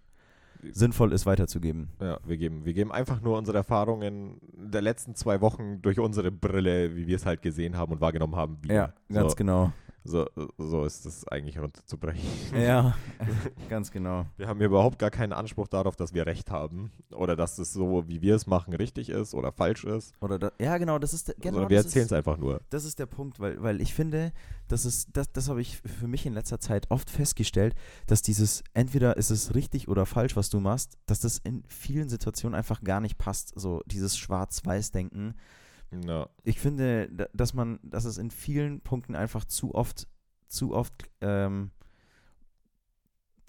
sinnvoll ist, weiterzugeben. Ja, wir geben, wir geben einfach nur unsere Erfahrungen der letzten zwei Wochen durch unsere Brille, wie wir es halt gesehen haben und wahrgenommen haben. Wieder. Ja, ganz so. genau. So, so ist es eigentlich runterzubrechen. Ja, ganz genau. Wir haben hier überhaupt gar keinen Anspruch darauf, dass wir recht haben oder dass es so, wie wir es machen, richtig ist oder falsch ist. Oder da, ja, genau, das ist der- genau. Sondern wir das erzählen es einfach nur. Das ist der Punkt, weil, weil ich finde, das ist, das, das habe ich für mich in letzter Zeit oft festgestellt, dass dieses, entweder ist es richtig oder falsch, was du machst, dass das in vielen Situationen einfach gar nicht passt. So dieses Schwarz-Weiß-Denken. Ja. Ich finde, da- dass man, dass es in vielen Punkten einfach zu oft, zu oft ähm,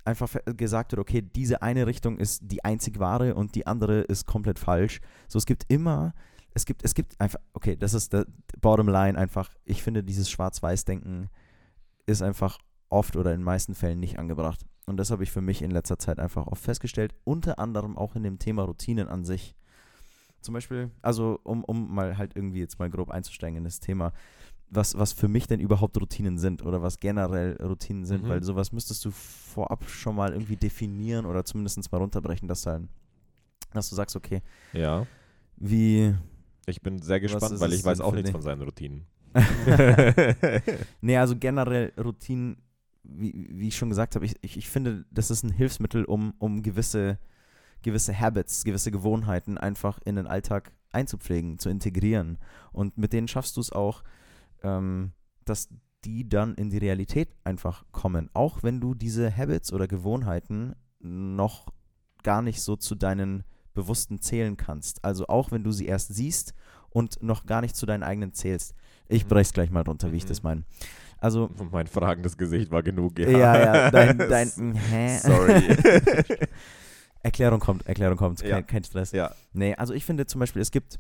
einfach ver- gesagt wird, okay, diese eine Richtung ist die einzig wahre und die andere ist komplett falsch. So, es gibt immer, es gibt, es gibt einfach, okay, das ist der Bottom Line einfach. Ich finde, dieses Schwarz-Weiß-Denken ist einfach oft oder in den meisten Fällen nicht angebracht. Und das habe ich für mich in letzter Zeit einfach oft festgestellt, unter anderem auch in dem Thema Routinen an sich. Zum Beispiel, also um, um mal halt irgendwie jetzt mal grob einzusteigen in das Thema, was, was für mich denn überhaupt Routinen sind oder was generell Routinen sind, Mhm. weil sowas müsstest du vorab schon mal irgendwie definieren oder zumindest mal runterbrechen, dass, dann, dass du sagst, okay, ja. wie, Ich bin sehr gespannt, weil ich weiß auch nichts von seinen Routinen. nee, also generell Routinen, wie, wie ich schon gesagt habe, ich, ich, ich finde, das ist ein Hilfsmittel, um, um gewisse, gewisse Habits, gewisse Gewohnheiten einfach in den Alltag einzupflegen, zu integrieren. Und mit denen schaffst du es auch, ähm, dass die dann in die Realität einfach kommen. Auch wenn du diese Habits oder Gewohnheiten noch gar nicht so zu deinen bewussten zählen kannst. Also auch wenn du sie erst siehst und noch gar nicht zu deinen eigenen zählst. Ich Mhm. brech's gleich mal runter, wie ich Mhm. das meine. Also, mein fragendes Gesicht war genug. ja, ja, dein, dein, hä? Sorry. Erklärung kommt, Erklärung kommt, kein, Ja. kein Stress. ja. Nee, also ich finde zum Beispiel, es gibt,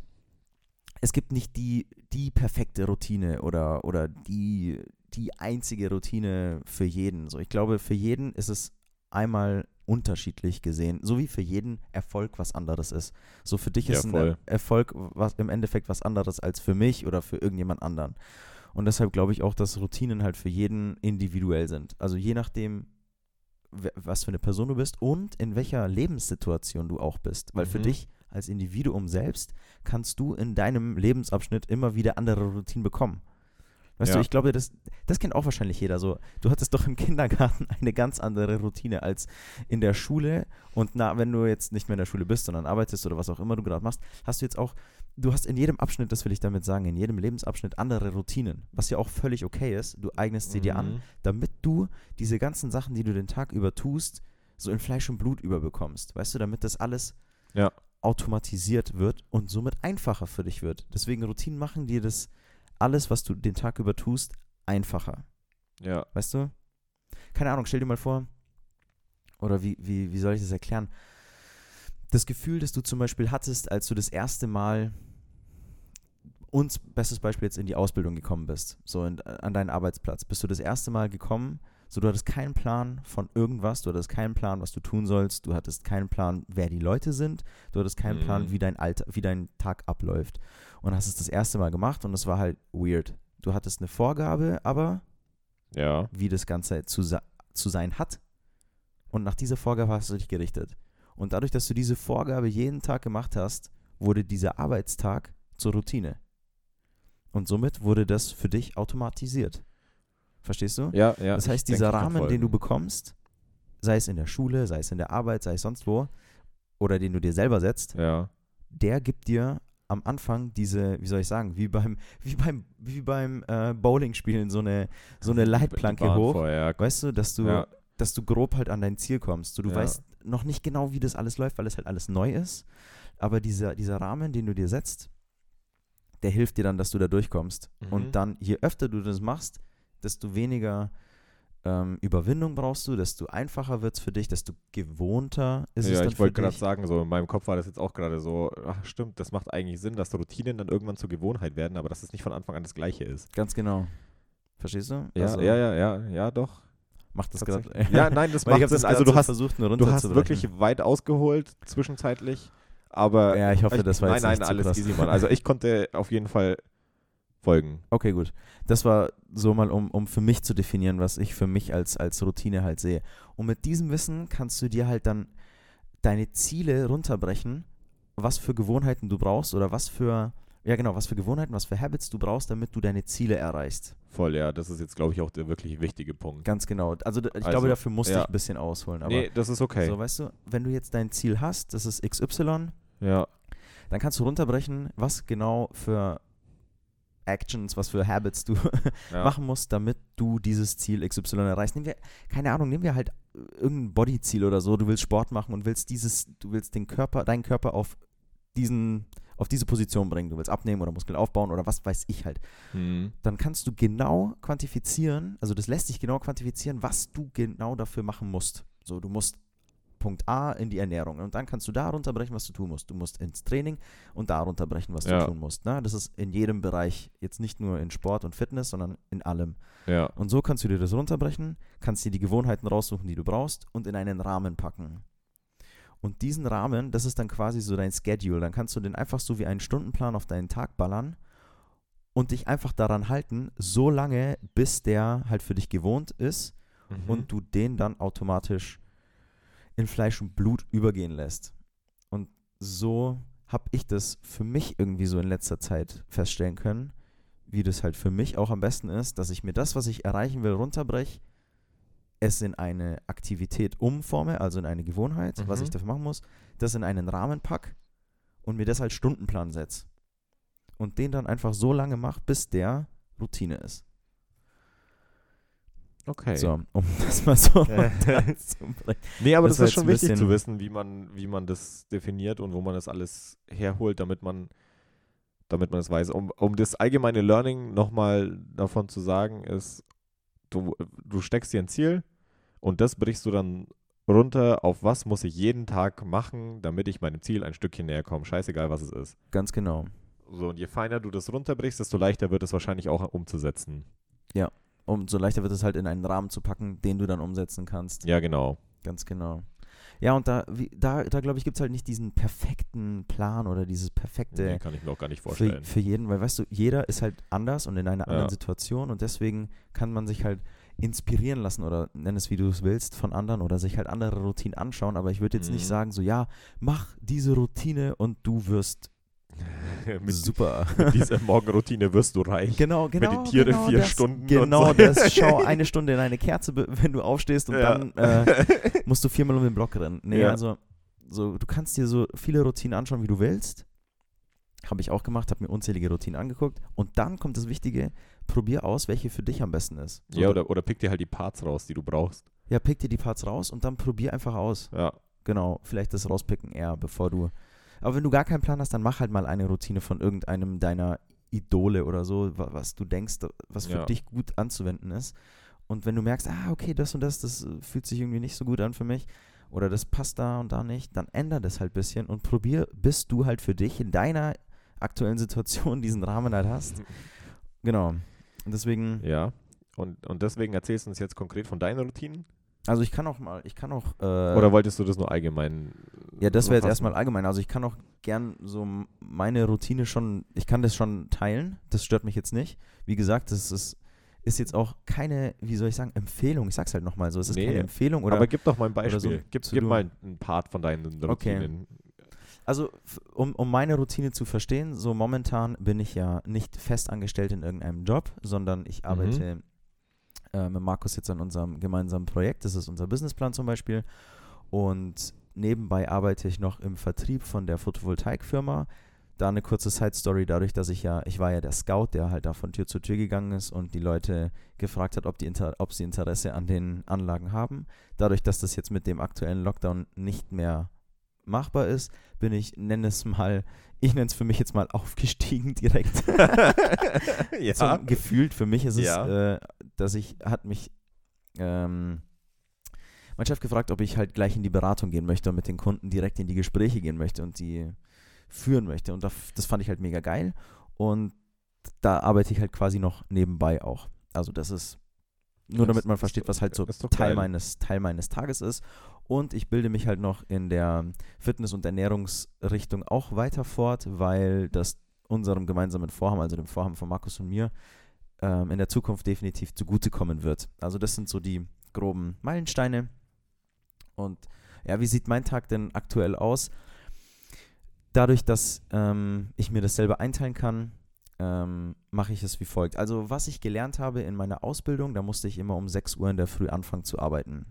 es gibt nicht die, die perfekte Routine oder, oder die, die einzige Routine für jeden. So, ich glaube, für jeden ist es einmal unterschiedlich gesehen, so wie für jeden Erfolg was anderes ist. So für dich Ja, ist ein voll. Erfolg was im Endeffekt was anderes als für mich oder für irgendjemand anderen. Und deshalb glaube ich auch, dass Routinen halt für jeden individuell sind. Also je nachdem, was für eine Person du bist und in welcher Lebenssituation du auch bist. Weil für Mhm. dich als Individuum selbst kannst du in deinem Lebensabschnitt immer wieder andere Routinen bekommen. Weißt Ja. du, ich glaube, das, das kennt auch wahrscheinlich jeder so. Du hattest doch im Kindergarten eine ganz andere Routine als in der Schule. Und na, wenn du jetzt nicht mehr in der Schule bist, sondern arbeitest oder was auch immer du gerade machst, hast du jetzt auch, du hast in jedem Abschnitt, das will ich damit sagen, in jedem Lebensabschnitt andere Routinen, was ja auch völlig okay ist. Du eignest sie dir an, Mhm. damit du diese ganzen Sachen, die du den Tag über tust, so in Fleisch und Blut überbekommst. Weißt du, damit das alles Ja. automatisiert wird und somit einfacher für dich wird. Deswegen Routinen machen dir das alles, was du den Tag über tust, einfacher. Ja. Weißt du? Keine Ahnung, stell dir mal vor, oder wie, wie, wie soll ich das erklären? Das Gefühl, das du zum Beispiel hattest, als du das erste Mal uns, bestes Beispiel jetzt in die Ausbildung gekommen bist, so in, an deinen Arbeitsplatz, bist du das erste Mal gekommen, so du hattest keinen Plan von irgendwas, du hattest keinen Plan, was du tun sollst, du hattest keinen Plan, wer die Leute sind, du hattest keinen Mhm. Plan, wie dein Alter, wie dein Tag abläuft und hast es das erste Mal gemacht und es war halt weird. Du hattest eine Vorgabe, aber Ja. wie das Ganze zu, zu sein hat. Und nach dieser Vorgabe hast du dich gerichtet. Und dadurch, dass du diese Vorgabe jeden Tag gemacht hast, wurde dieser Arbeitstag zur Routine. Und somit wurde das für dich automatisiert. Verstehst du? Ja, ja. das heißt, dieser Rahmen, den du bekommst, sei es in der Schule, sei es in der Arbeit, sei es sonst wo, oder den du dir selber setzt, Ja. der gibt dir am Anfang diese, wie soll ich sagen, wie beim, wie beim, wie beim äh, Bowling-Spielen so eine, so eine Leitplanke hoch. vorher, ja. Weißt du, dass du, Ja. Dass du grob halt an dein Ziel kommst. So, du Ja. weißt noch nicht genau, wie das alles läuft, weil es halt alles neu ist. Aber dieser, dieser Rahmen, den du dir setzt, der hilft dir dann, dass du da durchkommst. Mhm. Und dann, je öfter du das machst, desto weniger ähm, Überwindung brauchst du, desto einfacher wird es für dich, desto gewohnter ist es ja, dann ich wollte gerade sagen, so in meinem Kopf war das jetzt auch gerade so, ach stimmt, das macht eigentlich Sinn, dass Routinen dann irgendwann zur Gewohnheit werden, aber dass es nicht von Anfang an das Gleiche ist. Ganz genau. Verstehst du? Ja, Also, ja, ja, ja, ja, doch. Macht das gerade. Ja, nein, das ich macht Sinn. Also du hast, versucht, nur du hast wirklich weit ausgeholt zwischenzeitlich, aber Ja, ich hoffe, das war nein, jetzt nein, nicht zu alles krass. easy, Mann. Also ich konnte auf jeden Fall folgen. Okay, gut. Das war so mal, um, um für mich zu definieren, was ich für mich als, als Routine halt sehe. Und mit diesem Wissen kannst du dir halt dann deine Ziele runterbrechen, was für Gewohnheiten du brauchst oder was für ja genau, was für Gewohnheiten, was für Habits du brauchst, damit du deine Ziele erreichst. Voll, ja, das ist jetzt, glaube ich, auch der wirklich wichtige Punkt. Ganz genau. Also ich Also, glaube, dafür musste ja. ich ein bisschen ausholen. Aber nee, das ist okay. so, weißt du, wenn du jetzt dein Ziel hast, das ist XY, ja, dann kannst du runterbrechen, was genau für Actions, was für Habits du ja. machen musst, damit du dieses Ziel XY erreichst. Nehmen wir, keine Ahnung, nehmen wir halt irgendein Bodyziel oder so, du willst Sport machen und willst dieses, du willst den Körper, deinen Körper auf diesen, auf diese Position bringen, du willst abnehmen oder Muskeln aufbauen oder was weiß ich halt. Mhm. Dann kannst du genau quantifizieren, also das lässt sich genau quantifizieren, was du genau dafür machen musst. So, du musst Punkt A in die Ernährung und dann kannst du da runterbrechen, was du tun musst. Du musst ins Training und da runterbrechen, was Ja. du tun musst. Ne? Das ist in jedem Bereich, jetzt nicht nur in Sport und Fitness, sondern in allem. ja, Und so kannst du dir das runterbrechen, kannst dir die Gewohnheiten raussuchen, die du brauchst und in einen Rahmen packen. Und diesen Rahmen, das ist dann quasi so dein Schedule. Dann kannst du den einfach so wie einen Stundenplan auf deinen Tag ballern und dich einfach daran halten, so lange, bis der halt für dich gewohnt ist Mhm. und du den dann automatisch in Fleisch und Blut übergehen lässt. Und so habe ich das für mich irgendwie so in letzter Zeit feststellen können, wie das halt für mich auch am besten ist, dass ich mir das, was ich erreichen will, runterbreche, es in eine Aktivität umforme, also in eine Gewohnheit, was Mhm. ich dafür machen muss, das in einen Rahmen pack und mir das als Stundenplan setze. Und den dann einfach so lange mache, bis der Routine ist. okay. So, um das mal so Äh. runterzubrechen. Nee, aber Das das, ist schon wichtig zu wissen, wie man, wie man das definiert und wo man das alles herholt, damit man, damit man es weiß. Um, um das allgemeine Learning nochmal davon zu sagen, ist, du, du steckst dir ein Ziel und das brichst du dann runter, auf was muss ich jeden Tag machen, damit ich meinem Ziel ein Stückchen näher komme. Scheißegal, was es ist. Ganz genau. So, und je feiner du das runterbrichst, desto leichter wird es wahrscheinlich auch umzusetzen. Umso leichter wird es halt in einen Rahmen zu packen, den du dann umsetzen kannst. Ja, genau. Ganz genau. Ja, und da, wie, da, da glaube ich, gibt es halt nicht diesen perfekten Plan oder dieses perfekte Nee, kann ich mir auch gar nicht für, vorstellen. für jeden, weil weißt du, jeder ist halt anders und in einer anderen Ja. Situation und deswegen kann man sich halt inspirieren lassen oder nenn es wie du es willst von anderen oder sich halt andere Routinen anschauen, aber ich würde jetzt nicht Mhm. sagen, so ja, mach diese Routine und du wirst mit, super. mit dieser Morgenroutine wirst du reich. Genau, genau. Meditiere genau vier das, Stunden und Genau, so. das. Schau eine Stunde in eine Kerze, wenn du aufstehst und Ja. dann äh, musst du viermal um den Block rennen. Nee, Ja. also so, du kannst dir so viele Routinen anschauen, wie du willst. Habe ich auch gemacht, habe mir unzählige Routinen angeguckt. Und dann kommt das Wichtige, probier aus, welche für dich am besten ist. So, Ja, oder, oder pick dir halt die Parts raus, die du brauchst. ja, pick dir die Parts raus und dann probier einfach aus. Ja. Genau, vielleicht das rauspicken eher, bevor du. Aber wenn du gar keinen Plan hast, dann mach halt mal eine Routine von irgendeinem deiner Idole oder so, wa- was du denkst, was für Ja. dich gut anzuwenden ist. Und wenn du merkst, ah, okay, das und das, das äh, fühlt sich irgendwie nicht so gut an für mich oder das passt da und da nicht, dann änder das halt ein bisschen und probier, bis du halt für dich in deiner aktuellen Situation diesen Rahmen halt hast. Genau. Und deswegen, Ja. Und, und deswegen erzählst du uns jetzt konkret von deinen Routinen? also ich kann auch mal, ich kann auch. Äh, Oder wolltest du das nur allgemein? Ja, das wäre jetzt erstmal allgemein. Also ich kann auch gern so meine Routine schon, ich kann das schon teilen. Das stört mich jetzt nicht. Wie gesagt, das ist, ist jetzt auch keine, wie soll ich sagen, Empfehlung. Ich sag's halt nochmal so. Es ist Nee, keine Empfehlung oder. Aber gib doch mal ein so Beispiel. ein gib gib mal einen Part von deinen Okay. Also, um, um meine Routine zu verstehen, so momentan bin ich ja nicht fest angestellt in irgendeinem Job, sondern ich arbeite äh, mit Markus jetzt an unserem gemeinsamen Projekt. Das ist unser Businessplan zum Beispiel. Und nebenbei arbeite ich noch im Vertrieb von der Photovoltaikfirma. Da eine kurze Side-Story, dadurch, dass ich ja, ich war ja der Scout, der halt da von Tür zu Tür gegangen ist und die Leute gefragt hat, ob, die Inter ob sie Interesse an den Anlagen haben. Dadurch, dass das jetzt mit dem aktuellen Lockdown nicht mehr machbar ist, bin ich, nenne es mal, ich nenne es für mich jetzt mal aufgestiegen direkt. ja. Zum, gefühlt für mich ist es, Ja. äh, dass ich, hat mich ähm, mein Chef gefragt, ob ich halt gleich in die Beratung gehen möchte und mit den Kunden direkt in die Gespräche gehen möchte und die führen möchte. Und das, fand ich halt mega geil. Und da arbeite ich halt quasi noch nebenbei auch. Also das ist nur damit man versteht, was halt so Teil meines, Teil meines Tages ist. Und ich bilde mich halt noch in der Fitness- und Ernährungsrichtung auch weiter fort, weil das unserem gemeinsamen Vorhaben, also dem Vorhaben von Markus und mir, ähm, in der Zukunft definitiv zugutekommen wird. Also das sind so die groben Meilensteine. Und ja, wie sieht mein Tag denn aktuell aus? dadurch, dass ähm, ich mir das selber einteilen kann, ähm, mache ich es wie folgt. Also was ich gelernt habe in meiner Ausbildung, da musste ich immer um 6 Uhr in der Früh anfangen zu arbeiten.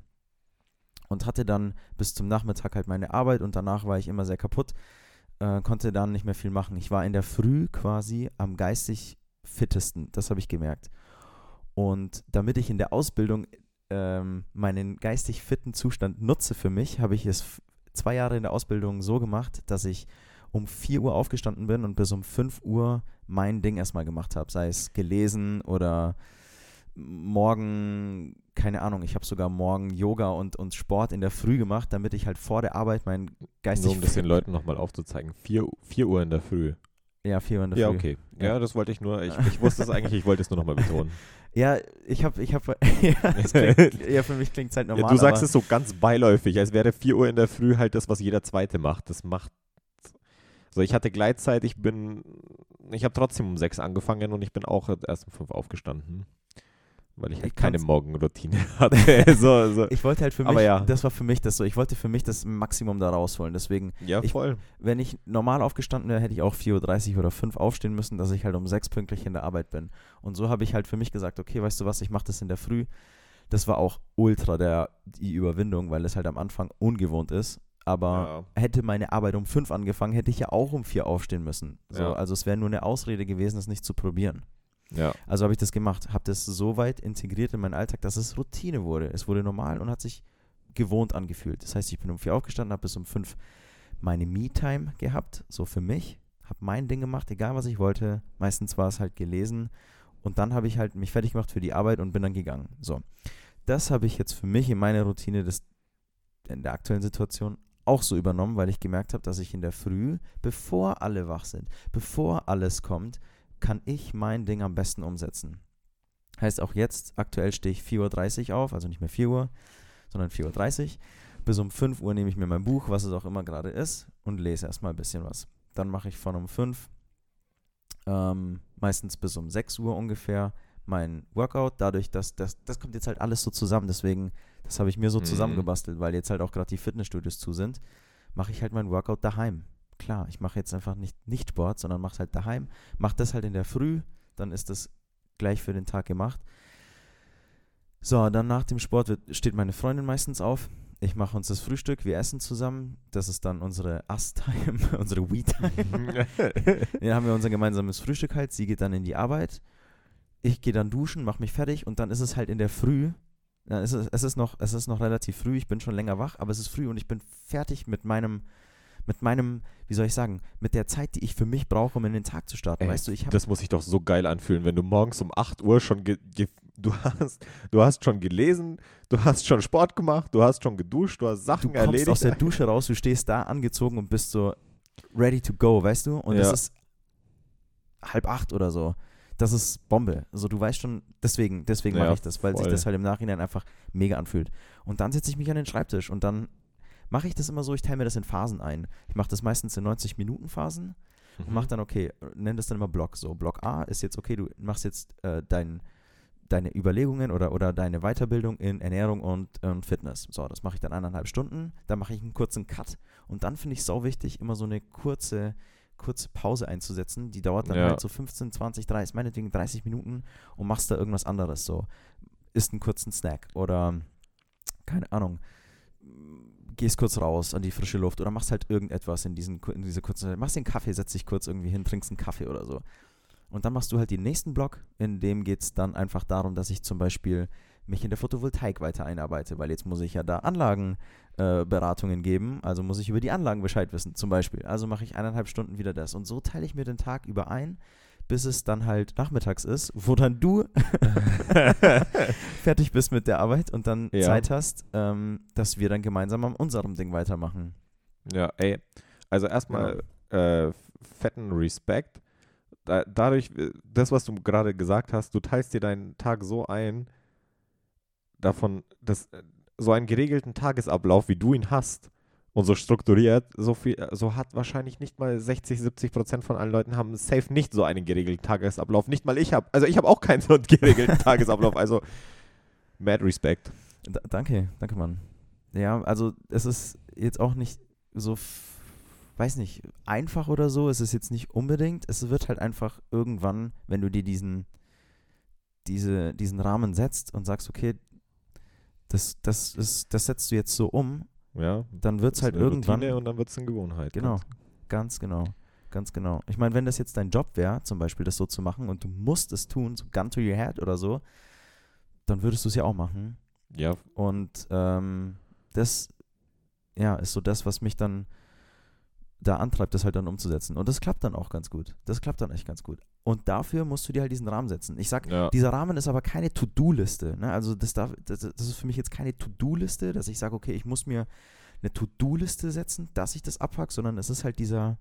Und hatte dann bis zum Nachmittag halt meine Arbeit und danach war ich immer sehr kaputt, äh, konnte dann nicht mehr viel machen. Ich war in der Früh quasi am geistig fittesten, das habe ich gemerkt. Und damit ich in der Ausbildung ähm, meinen geistig fitten Zustand nutze für mich, habe ich es zwei Jahre in der Ausbildung so gemacht, dass ich um 4 Uhr aufgestanden bin und bis um 5 Uhr mein Ding erstmal gemacht habe. Sei es gelesen oder morgen, keine Ahnung, ich habe sogar morgen Yoga und, und Sport in der Früh gemacht, damit ich halt vor der Arbeit mein geistig... Nur um das den Leuten nochmal aufzuzeigen. 4, 4 Uhr in der Früh. Ja, 4 Uhr in der Ja, Früh. okay. Ja. Ja, das wollte ich nur. Ich, ich wusste es eigentlich, ich wollte es nur nochmal betonen. Ja, ich habe, ich habe, ja, ja, für mich klingt es halt normal. ja, du sagst es so ganz beiläufig, als wäre 4 Uhr in der Früh halt das, was jeder Zweite macht. Das macht. So, ich hatte Gleitzeit, ich bin. Ich habe trotzdem um 6 angefangen und ich bin auch erst um 5 aufgestanden. Weil ich halt Ich keine Morgenroutine hatte. so, so. Ich wollte halt für mich, Aber ja. das war für mich das so, ich wollte für mich das Maximum da rausholen. Deswegen, Ja, Ich- wenn ich normal aufgestanden wäre, hätte ich auch 4.30 Uhr oder 5 aufstehen müssen, dass ich halt um 6 pünktlich in der Arbeit bin. Und so habe ich halt für mich gesagt, okay, weißt du was, ich mache das in der Früh. Das war auch ultra der, die Überwindung, weil es halt am Anfang ungewohnt ist. Aber hätte meine Arbeit um 5 angefangen, hätte ich ja auch um 4 aufstehen müssen. So, Ja. Also es wäre nur eine Ausrede gewesen, es nicht zu probieren. Ja. Also habe ich das gemacht, habe das so weit integriert in meinen Alltag, dass es Routine wurde. Es wurde normal und hat sich gewohnt angefühlt. Das heißt, ich bin um vier aufgestanden, habe bis um fünf meine Me-Time gehabt, so für mich, habe mein Ding gemacht, egal was ich wollte. Meistens war es halt gelesen und dann habe ich halt mich fertig gemacht für die Arbeit und bin dann gegangen. So, das habe ich jetzt für mich in meiner Routine des, in der aktuellen Situation auch so übernommen, weil ich gemerkt habe, dass ich in der Früh, bevor alle wach sind, bevor alles kommt, kann ich mein Ding am besten umsetzen. Heißt auch jetzt, aktuell stehe ich 4.30 Uhr auf, also nicht mehr 4 Uhr, sondern 4.30 Uhr. Bis um 5 Uhr nehme ich mir mein Buch, was es auch immer gerade ist, und lese erstmal ein bisschen was. Dann mache ich von um 5, ähm, meistens bis um 6 Uhr ungefähr, mein Workout. Dadurch, dass das, das kommt jetzt halt alles so zusammen, deswegen, das habe ich mir so Mhm. zusammengebastelt, weil jetzt halt auch gerade die Fitnessstudios zu sind, mache ich halt mein Workout daheim. Klar, ich mache jetzt einfach nicht, nicht Sport, sondern mache es halt daheim. Mache das halt in der Früh, dann ist das gleich für den Tag gemacht. So, dann nach dem Sport wird, steht meine Freundin meistens auf. Ich mache uns das Frühstück, wir essen zusammen. Das ist dann unsere Us-Time, unsere We-Time. Dann haben wir unser gemeinsames Frühstück halt. Sie geht dann in die Arbeit. Ich gehe dann duschen, mache mich fertig und dann ist es halt in der Früh. Dann ist es, es, ist noch, es ist noch relativ früh, ich bin schon länger wach, aber es ist früh und ich bin fertig mit meinem, mit meinem, wie soll ich sagen, mit der Zeit, die ich für mich brauche, um in den Tag zu starten. Ey, weißt du, ich habe Das muss sich doch so geil anfühlen, wenn du morgens um 8 Uhr schon du hast du hast schon gelesen, du hast schon Sport gemacht, du hast schon geduscht, du hast du Sachen kommst erledigt. aus der Dusche raus, du stehst da angezogen und bist so ready to go, weißt du? Und es Ja. ist halb acht oder so. Das ist Bombe. Also du weißt schon, deswegen, deswegen Ja, mache ich das, weil sich voll. das halt im Nachhinein einfach mega anfühlt. Und dann setze ich mich an den Schreibtisch und dann mache ich das immer so, ich teile mir das in Phasen ein. Ich mache das meistens in 90-Minuten-Phasen und Mhm. mach dann, okay, nenn das dann immer Block. So, Block A ist jetzt, okay, du machst jetzt äh, dein, deine Überlegungen oder, oder deine Weiterbildung in Ernährung und ähm, Fitness. So, das mache ich dann eineinhalb Stunden, dann mache ich einen kurzen Cut und dann finde ich es sau wichtig, immer so eine kurze, kurze Pause einzusetzen. Die dauert dann Ja. halt so 15, 20, 30, meinetwegen 30 Minuten und machst da irgendwas anderes. So, isst einen kurzen Snack oder keine Ahnung, gehst kurz raus an die frische Luft oder machst halt irgendetwas in, diesen, in dieser kurzen Zeit. Machst den Kaffee, setzt dich kurz irgendwie hin, trinkst einen Kaffee oder so. Und dann machst du halt den nächsten Block, in dem geht es dann einfach darum, dass ich zum Beispiel mich in der Photovoltaik weiter einarbeite, weil jetzt muss ich ja da Anlagenberatungen äh, geben, also muss ich über die Anlagen Bescheid wissen, zum Beispiel. Also mache ich eineinhalb Stunden wieder das. Und so teile ich mir den Tag über ein, bis es dann halt nachmittags ist, wo dann du fertig bist mit der Arbeit und dann Ja. Zeit hast, ähm, dass wir dann gemeinsam an unserem Ding weitermachen. Ja, ey. Also erstmal äh, fetten Respekt. Da, dadurch, äh, das, was du gerade gesagt hast, du teilst dir deinen Tag so ein, davon, dass äh, so einen geregelten Tagesablauf, wie du ihn hast und so strukturiert, so viel, so hat wahrscheinlich nicht mal 60, 70 Prozent von allen Leuten haben safe nicht so einen geregelten Tagesablauf. Nicht mal ich habe, also ich habe auch keinen so geregelten Tagesablauf. Also mad Respekt. D danke, danke, Mann. Ja, also es ist jetzt auch nicht so weiß nicht, einfach oder so ist es jetzt nicht unbedingt. Es wird halt einfach irgendwann, wenn du dir diesen, diese, diesen Rahmen setzt und sagst, okay, das, das, ist, das setzt du jetzt so um, Ja. dann wird es halt irgendwann. Routine und dann wird es eine Gewohnheit. Genau. Ganz- Ganz genau. Ganz genau. Ich meine, wenn das jetzt dein Job wäre, zum Beispiel das so zu machen und du musst es tun, so gun to your head oder so, dann würdest du es ja auch machen. Ja, Und ähm, das ja, ist so das, was mich dann da antreibt, das halt dann umzusetzen. Und das klappt dann auch ganz gut. Das klappt dann echt ganz gut. Und dafür musst du dir halt diesen Rahmen setzen. Ich sag, ja. dieser Rahmen ist aber keine To-Do-Liste. Ne? Also das, darf, das, das ist für mich jetzt keine To-Do-Liste, dass ich sage, okay, ich muss mir eine To-Do-Liste setzen, dass ich das abhack, sondern es ist halt dieser,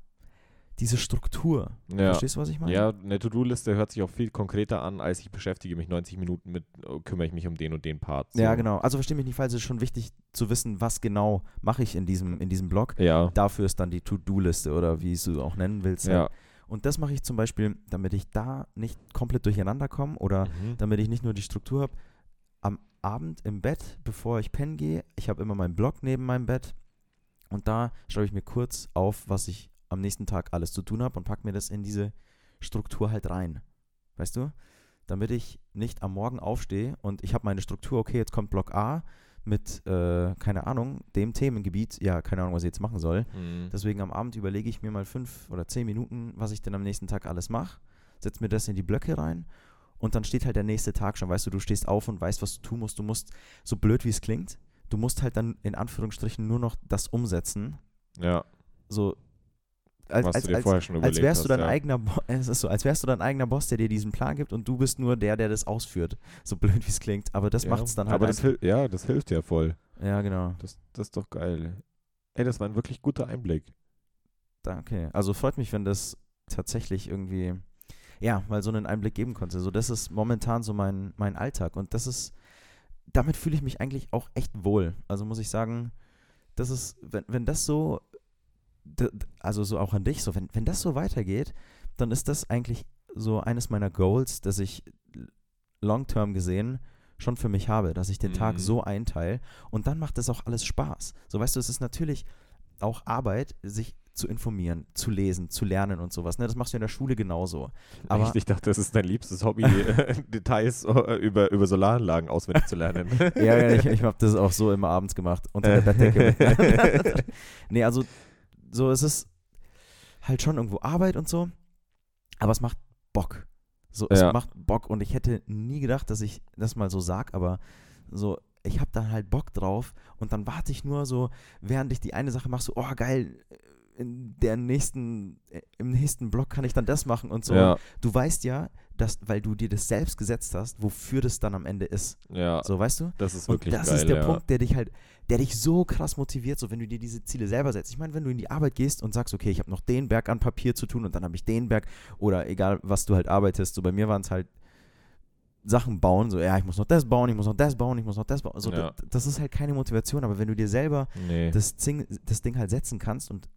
diese Struktur. ja. Verstehst du, was ich meine? Ja, eine To-Do-Liste hört sich auch viel konkreter an, als ich beschäftige mich 90 Minuten mit, oh, kümmere ich mich um den und den Part. So. Ja, genau. Also verstehe mich nicht falsch, es ist schon wichtig zu wissen, was genau mache ich in diesem, in diesem Blog. Ja, Dafür ist dann die To-Do-Liste oder wie es du auch nennen willst. ja. halt. Und das mache ich zum Beispiel, damit ich da nicht komplett durcheinander komme oder Mhm. damit ich nicht nur die Struktur habe. Am Abend im Bett, bevor ich pennen gehe, ich habe immer meinen Blog neben meinem Bett und da schreibe ich mir kurz auf, was ich am nächsten Tag alles zu tun habe und packe mir das in diese Struktur halt rein. Weißt du? Damit ich nicht am Morgen aufstehe und ich habe meine Struktur, okay, jetzt kommt Block A mit, äh, keine Ahnung, dem Themengebiet, ja, keine Ahnung, was ich jetzt machen soll. Mhm. Deswegen am Abend überlege ich mir mal fünf oder zehn Minuten, was ich denn am nächsten Tag alles mache, setze mir das in die Blöcke rein und dann steht halt der nächste Tag schon. Weißt du, du stehst auf und weißt, was du tun musst. Du musst, so blöd wie es klingt, du musst halt dann in Anführungsstrichen nur noch das umsetzen. ja, So, als, was als, du dir als, vorher schon überlegt als wärst du hast, dein ja. eigener Bo es ist so, als wärst du dein eigener Boss, der dir diesen Plan gibt und du bist nur der, der das ausführt. So blöd wie es klingt. Aber das ja. macht es dann halt. Aber das, ja, das hilft ja voll. ja, genau. Das, das ist doch geil. Ey, das war ein wirklich guter Einblick. Danke. Also freut mich, wenn das tatsächlich irgendwie, ja, mal so einen Einblick geben konnte. So, das ist momentan so mein, mein Alltag und das ist, damit fühle ich mich eigentlich auch echt wohl. Also muss ich sagen, das ist, wenn, wenn das so, also so auch an dich, so, wenn, wenn das so weitergeht, dann ist das eigentlich so eines meiner Goals, dass ich long-term gesehen schon für mich habe, dass ich den Tag Mhm. so einteile und dann macht das auch alles Spaß. So weißt du, es ist natürlich auch Arbeit, sich zu informieren, zu lesen, zu lernen und sowas. Ne? Das machst du in der Schule genauso. Aber- Echt, ich dachte, das ist dein liebstes Hobby, äh, Details äh, über, über Solaranlagen auswendig zu lernen. ja, ja, ich, ich habe das auch so immer abends gemacht, unter der Bettdecke. nee, also so, es ist halt schon irgendwo Arbeit und so, aber es macht Bock. So, es Ja. macht Bock und ich hätte nie gedacht, dass ich das mal so sag, aber so, ich habe da halt Bock drauf und dann warte ich nur so, während ich die eine Sache mache, so, oh geil, in der nächsten, im nächsten Block kann ich dann das machen und so. Ja, Du weißt ja, dass, weil du dir das selbst gesetzt hast, wofür das dann am Ende ist. ja, So, weißt du? das ist Und wirklich das geil. ist der ja. Punkt, der dich halt, der dich so krass motiviert, so wenn du dir diese Ziele selber setzt. Ich meine, wenn du in die Arbeit gehst und sagst, okay, ich habe noch den Berg an Papier zu tun und dann habe ich den Berg oder egal, was du halt arbeitest. So bei mir waren es halt Sachen bauen, so ja, ich muss noch das bauen, ich muss noch das bauen, ich muss noch das bauen. So, Ja. d- das ist halt keine Motivation, aber wenn du dir selber Nee. das Ding, das Ding halt setzen kannst und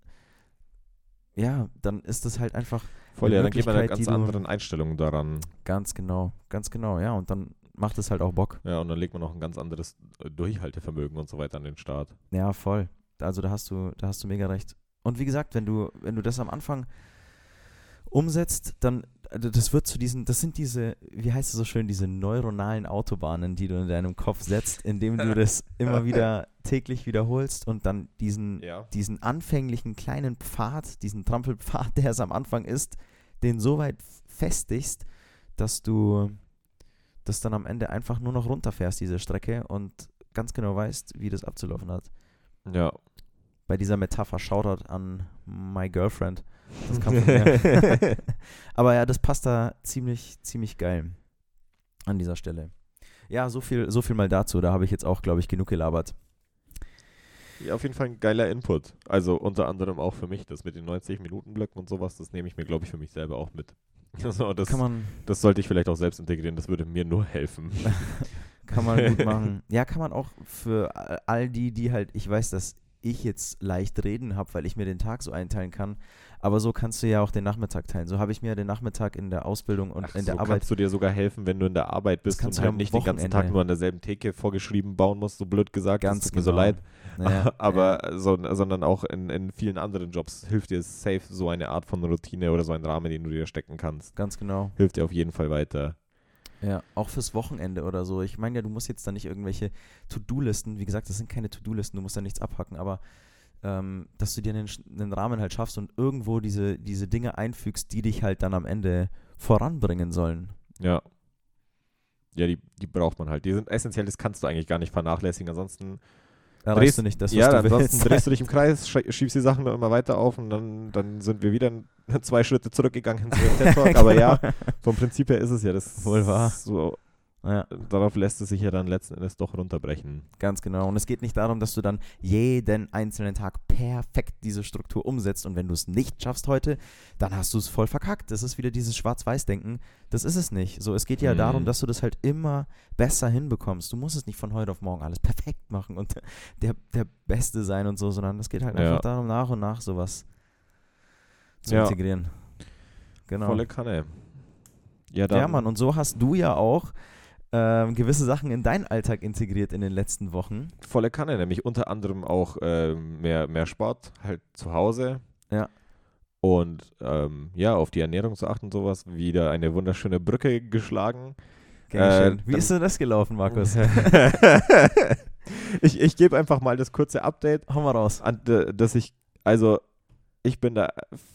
ja, dann ist das halt einfach Voll, ja, dann geht man Möglichkeit, ganz anderen Einstellungen daran. ganz genau, ganz genau, ja, und dann macht es halt auch Bock. Ja, und dann legt man auch ein ganz anderes äh, Durchhaltevermögen und so weiter an den Start. Ja, voll. Also da hast du, da hast du mega recht. Und wie gesagt, wenn du, wenn du das am Anfang umsetzt, dann, also das wird zu diesen, das sind diese, wie heißt es so schön, diese neuronalen Autobahnen, die du in deinem Kopf setzt, indem du das immer wieder täglich wiederholst und dann diesen, Ja. diesen anfänglichen kleinen Pfad, diesen Trampelpfad, der es am Anfang ist, den so weit festigst, dass du das dann am Ende einfach nur noch runterfährst, diese Strecke, und ganz genau weißt, wie das abzulaufen hat Ja. bei dieser Metapher Shoutout an my girlfriend. Das kam von mir. Aber ja, das passt da ziemlich, ziemlich geil an dieser Stelle. Ja, so viel, so viel mal dazu. Da habe ich jetzt auch, glaube ich, genug gelabert. Ja, auf jeden Fall ein geiler Input. Also unter anderem auch für mich, das mit den 90-Minuten-Blöcken und sowas, das nehme ich mir, glaube ich, für mich selber auch mit. Also das, Kann man, das sollte ich vielleicht auch selbst integrieren, das würde mir nur helfen. kann man gut machen. Ja, kann man auch für all die, die halt, ich weiß, dass ich jetzt leicht reden habe, weil ich mir den Tag so einteilen kann. Aber so kannst du ja auch den Nachmittag teilen. So habe ich mir den Nachmittag in der Ausbildung und Ach, in der so Arbeit. kannst du dir sogar helfen, wenn du in der Arbeit bist kannst und du halt nicht den ganzen Tag Wochenende. nur an derselben Theke vorgeschrieben bauen musst, so blöd gesagt. Ganz das tut mir so genau. leid. Naja, aber so, sondern auch in, in vielen anderen Jobs hilft dir safe so eine Art von Routine oder so ein Rahmen, den du dir stecken kannst. Ganz genau. Hilft dir auf jeden Fall weiter. Ja, auch fürs Wochenende oder so. Ich meine ja, du musst jetzt da nicht irgendwelche To-Do-Listen, wie gesagt, das sind keine To-Do-Listen, du musst da nichts abhacken, aber ähm, dass du dir einen, einen Rahmen halt schaffst und irgendwo diese, diese Dinge einfügst, die dich halt dann am Ende voranbringen sollen. Ja. Ja, die, die braucht man halt. Die sind essentiell, das kannst du eigentlich gar nicht vernachlässigen. Ansonsten, Erreichst Drehst- du nicht das, was ja, du ansonsten willst. drehst du dich im Kreis, schie- schiebst die Sachen immer weiter auf und dann, dann sind wir wieder zwei Schritte zurückgegangen zu dem TED Talk. Aber ja, vom Prinzip her ist es ja das. Wohl wahr. So, Ja, darauf lässt es sich ja dann letzten Endes doch runterbrechen. ganz genau. Und es geht nicht darum, dass du dann jeden einzelnen Tag perfekt diese Struktur umsetzt und wenn du es nicht schaffst heute, dann hast du es voll verkackt. Das ist wieder dieses Schwarz-Weiß-Denken. Das ist es nicht. So, es geht ja Mhm. darum, dass du das halt immer besser hinbekommst. Du musst es nicht von heute auf morgen alles perfekt machen und der, der Beste sein und so, sondern es geht halt Ja. einfach darum, nach und nach sowas zu Ja. integrieren. Genau. Volle Kanne. Ja, dann, Ja, Mann, und so hast du ja auch ähm, gewisse Sachen in deinen Alltag integriert in den letzten Wochen. volle Kanne, nämlich unter anderem auch ähm, mehr, mehr Sport, halt zu Hause. Ja. Und ähm, ja, auf die Ernährung zu achten und sowas. Wieder eine wunderschöne Brücke geschlagen. Äh. Wie ist denn das gelaufen, Markus? ich ich gebe einfach mal das kurze Update, Hau mal raus. an, dass ich, also ich bin da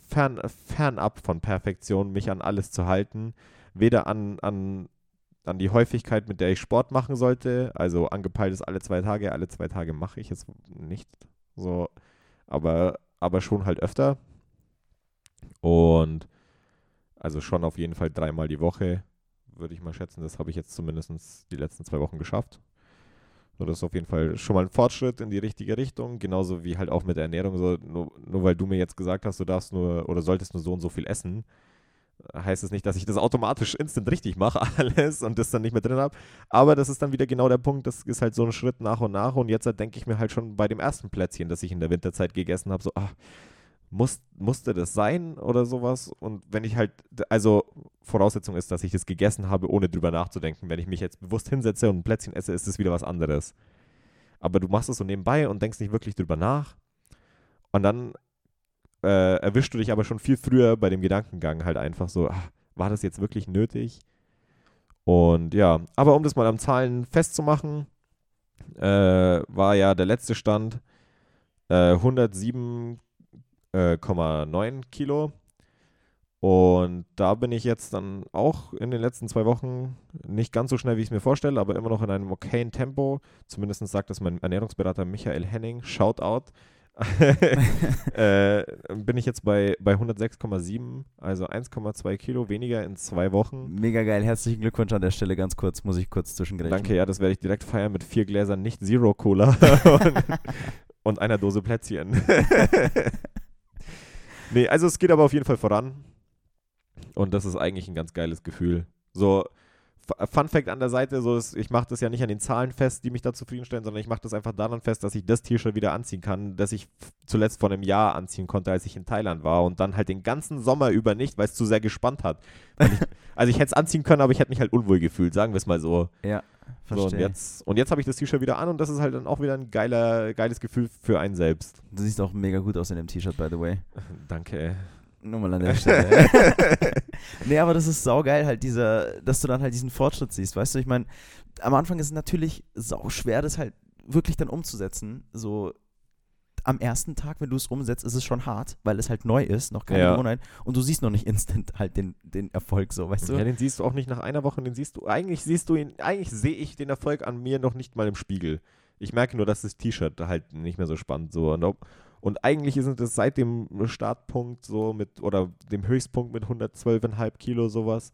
fern, fernab von Perfektion, mich an alles zu halten. Weder an, an, an die Häufigkeit, mit der ich Sport machen sollte. Also angepeilt ist alle zwei Tage. Alle zwei Tage mache ich es nicht so, aber, aber schon halt öfter. Und also schon auf jeden Fall dreimal die Woche, würde ich mal schätzen. Das habe ich jetzt zumindest die letzten zwei Wochen geschafft. So, das ist auf jeden Fall schon mal ein Fortschritt in die richtige Richtung. Genauso wie halt auch mit der Ernährung. So, nur, nur weil du mir jetzt gesagt hast, du darfst nur oder solltest nur so und so viel essen, heißt es nicht, dass ich das automatisch instant richtig mache, alles und das dann nicht mehr drin habe. Aber das ist dann wieder genau der Punkt, das ist halt so ein Schritt nach und nach. Und jetzt halt denke ich mir halt schon bei dem ersten Plätzchen, das ich in der Winterzeit gegessen habe, so, ach, muss, musste das sein oder sowas? Und wenn ich halt, also Voraussetzung ist, dass ich das gegessen habe, ohne drüber nachzudenken. Wenn ich mich jetzt bewusst hinsetze und ein Plätzchen esse, ist es wieder was anderes. Aber du machst es so nebenbei und denkst nicht wirklich drüber nach. Und dann äh, erwischst du dich aber schon viel früher bei dem Gedankengang halt einfach so, ach, war das jetzt wirklich nötig? Und ja, aber um das mal am Zahlen festzumachen, äh, war ja der letzte Stand äh, 107,9 Kilo. Und da bin ich jetzt dann auch in den letzten zwei Wochen nicht ganz so schnell, wie ich es mir vorstelle, aber immer noch in einem okayen Tempo. Zumindest sagt das mein Ernährungsberater Michael Henning. Shoutout. äh, bin ich jetzt bei, bei 106,7, also 1,2 Kilo weniger in zwei Wochen. Mega geil. Herzlichen Glückwunsch an der Stelle. Ganz kurz, muss ich kurz zwischengreifen. Danke, ja, das werde ich direkt feiern mit vier Gläsern nicht Zero Cola und, und einer Dose Plätzchen. nee, also es geht aber auf jeden Fall voran. Und das ist eigentlich ein ganz geiles Gefühl. So, Fun Fact an der Seite, so ist, ich mache das ja nicht an den Zahlen fest, die mich da zufriedenstellen, sondern ich mache das einfach daran fest, dass ich das T-Shirt wieder anziehen kann, das ich zuletzt vor einem Jahr anziehen konnte, als ich in Thailand war und dann halt den ganzen Sommer über nicht, weil es zu sehr gespannt hat. Ich, also ich hätte es anziehen können, aber ich hätte mich halt unwohl gefühlt, sagen wir es mal so. Ja, So, und verstehe. jetzt, und jetzt habe ich das T-Shirt wieder an und das ist halt dann auch wieder ein geiler, geiles Gefühl für einen selbst. du siehst auch mega gut aus in dem T-Shirt, by the way. Danke. Nur mal an der Stelle. Nee, aber das ist saugeil, halt dieser, dass du dann halt diesen Fortschritt siehst, weißt du, ich meine, am Anfang ist es natürlich sau schwer, das halt wirklich dann umzusetzen. So am ersten Tag, wenn du es umsetzt, ist es schon hart, weil es halt neu ist, noch keine Ja. Gewohnheit und du siehst noch nicht instant halt den, den Erfolg so, weißt du? Ja, den siehst du auch nicht nach einer Woche, den siehst du, eigentlich siehst du ihn, eigentlich sehe ich den Erfolg an mir noch nicht mal im Spiegel. Ich merke nur, dass das T-Shirt halt nicht mehr so spannend so. Und, ob, und eigentlich ist es seit dem Startpunkt so mit, oder dem Höchstpunkt mit 112,5 Kilo sowas,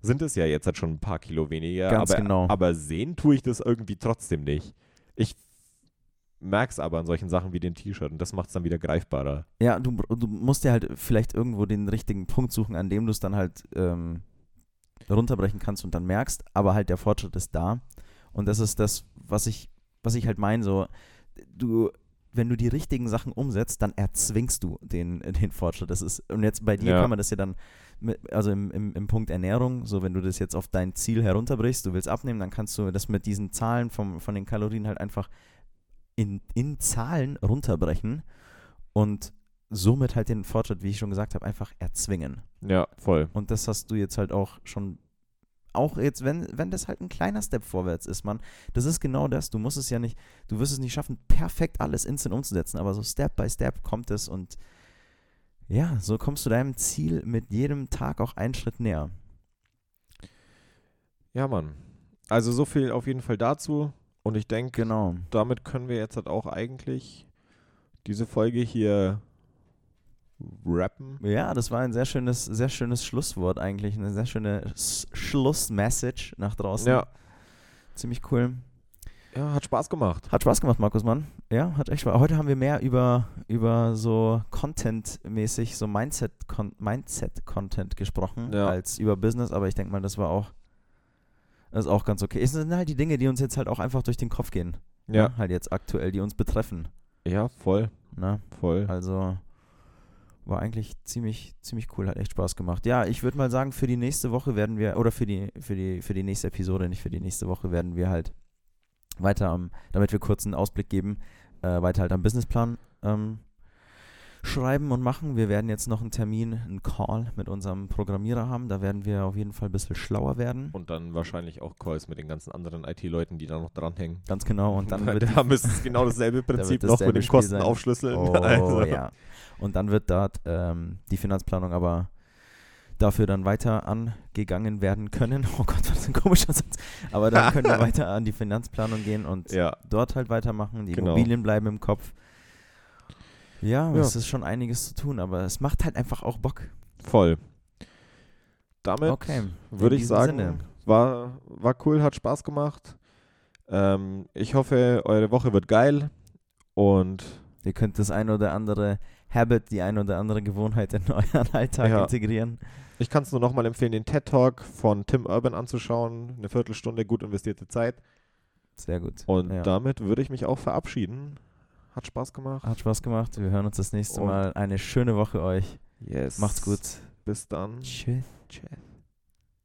sind es ja jetzt halt schon ein paar Kilo weniger. Ganz aber, genau. aber sehen tue ich das irgendwie trotzdem nicht. Ich merke es aber an solchen Sachen wie dem T-Shirt und das macht es dann wieder greifbarer. Ja, du, du musst dir halt vielleicht irgendwo den richtigen Punkt suchen, an dem du es dann halt ähm, runterbrechen kannst und dann merkst, aber halt der Fortschritt ist da. Und das ist das, was ich, was ich halt meine, so, du wenn du die richtigen Sachen umsetzt, dann erzwingst du den, den Fortschritt. Das ist, und jetzt bei dir Ja. kann man das ja dann, mit, also im, im, im Punkt Ernährung, so wenn du das jetzt auf dein Ziel herunterbrichst, du willst abnehmen, dann kannst du das mit diesen Zahlen vom, von den Kalorien halt einfach in, in Zahlen runterbrechen und somit halt den Fortschritt, wie ich schon gesagt habe, einfach erzwingen. Ja, voll. Und das hast du jetzt halt auch schon, auch jetzt, wenn, wenn das halt ein kleiner Step vorwärts ist, man, das ist genau das. Du musst es ja nicht, du wirst es nicht schaffen, perfekt alles instant umzusetzen, aber so Step by Step kommt es und ja, so kommst du deinem Ziel mit jedem Tag auch einen Schritt näher. Ja, Mann. Also so viel auf jeden Fall dazu. Und ich denke, Genau. damit können wir jetzt halt auch eigentlich diese Folge hier rappen. Ja, das war ein sehr schönes, sehr schönes Schlusswort eigentlich, eine sehr schöne Schlussmessage nach draußen. Ja. Ziemlich cool. Ja, hat Spaß gemacht. Hat Spaß gemacht, Markus Mann. Ja, hat echt Spaß. Heute haben wir mehr über, über so Content-mäßig, so Mindset-Content Mindset gesprochen, Ja. als über Business, aber ich denke mal, das war auch, das ist auch ganz okay. Es sind halt die Dinge, die uns jetzt halt auch einfach durch den Kopf gehen. Ja. Ne? Halt jetzt aktuell, die uns betreffen. Ja, voll. Ne? Voll. Also war eigentlich ziemlich, ziemlich cool, hat echt Spaß gemacht. Ja, ich würde mal sagen, für die nächste Woche werden wir, oder für die, für die, für die nächste Episode, nicht für die nächste Woche, werden wir halt weiter am, damit wir kurz einen Ausblick geben, äh, weiter halt am Businessplan ähm, schreiben und machen. Wir werden jetzt noch einen Termin, einen Call mit unserem Programmierer haben. Da werden wir auf jeden Fall ein bisschen schlauer werden. Und dann wahrscheinlich auch Calls mit den ganzen anderen IT-Leuten, die da noch dranhängen. Ganz genau. Und dann wird da müsste es genau dasselbe Prinzip noch dasselbe mit den Kosten sein. aufschlüsseln. Oh Also, ja. Und dann wird dort ähm, die Finanzplanung aber dafür dann weiter angegangen werden können. Oh Gott, was ein komischer Satz. Aber dann können wir weiter an die Finanzplanung gehen und Ja, dort halt weitermachen. Die Genau. Immobilien bleiben im Kopf. Ja, Ja. es ist schon einiges zu tun, aber es macht halt einfach auch Bock. voll. Damit Okay. würde ich sagen, Sinne. war, war cool, hat Spaß gemacht. Ähm, ich hoffe, eure Woche wird geil. Und Ihr könnt das ein oder andere Habit, die ein oder andere Gewohnheit in euren Alltag Ja. integrieren. ich kann es nur nochmal empfehlen, den TED Talk von Tim Urban anzuschauen. Eine Viertelstunde gut investierte Zeit. Sehr gut. Und ja. damit würde ich mich auch verabschieden. Hat Spaß gemacht. Hat Spaß gemacht. Wir hören uns das nächste Und- Mal. Eine schöne Woche euch. Yes. Macht's gut. Bis dann. Tschüss. Tschüss.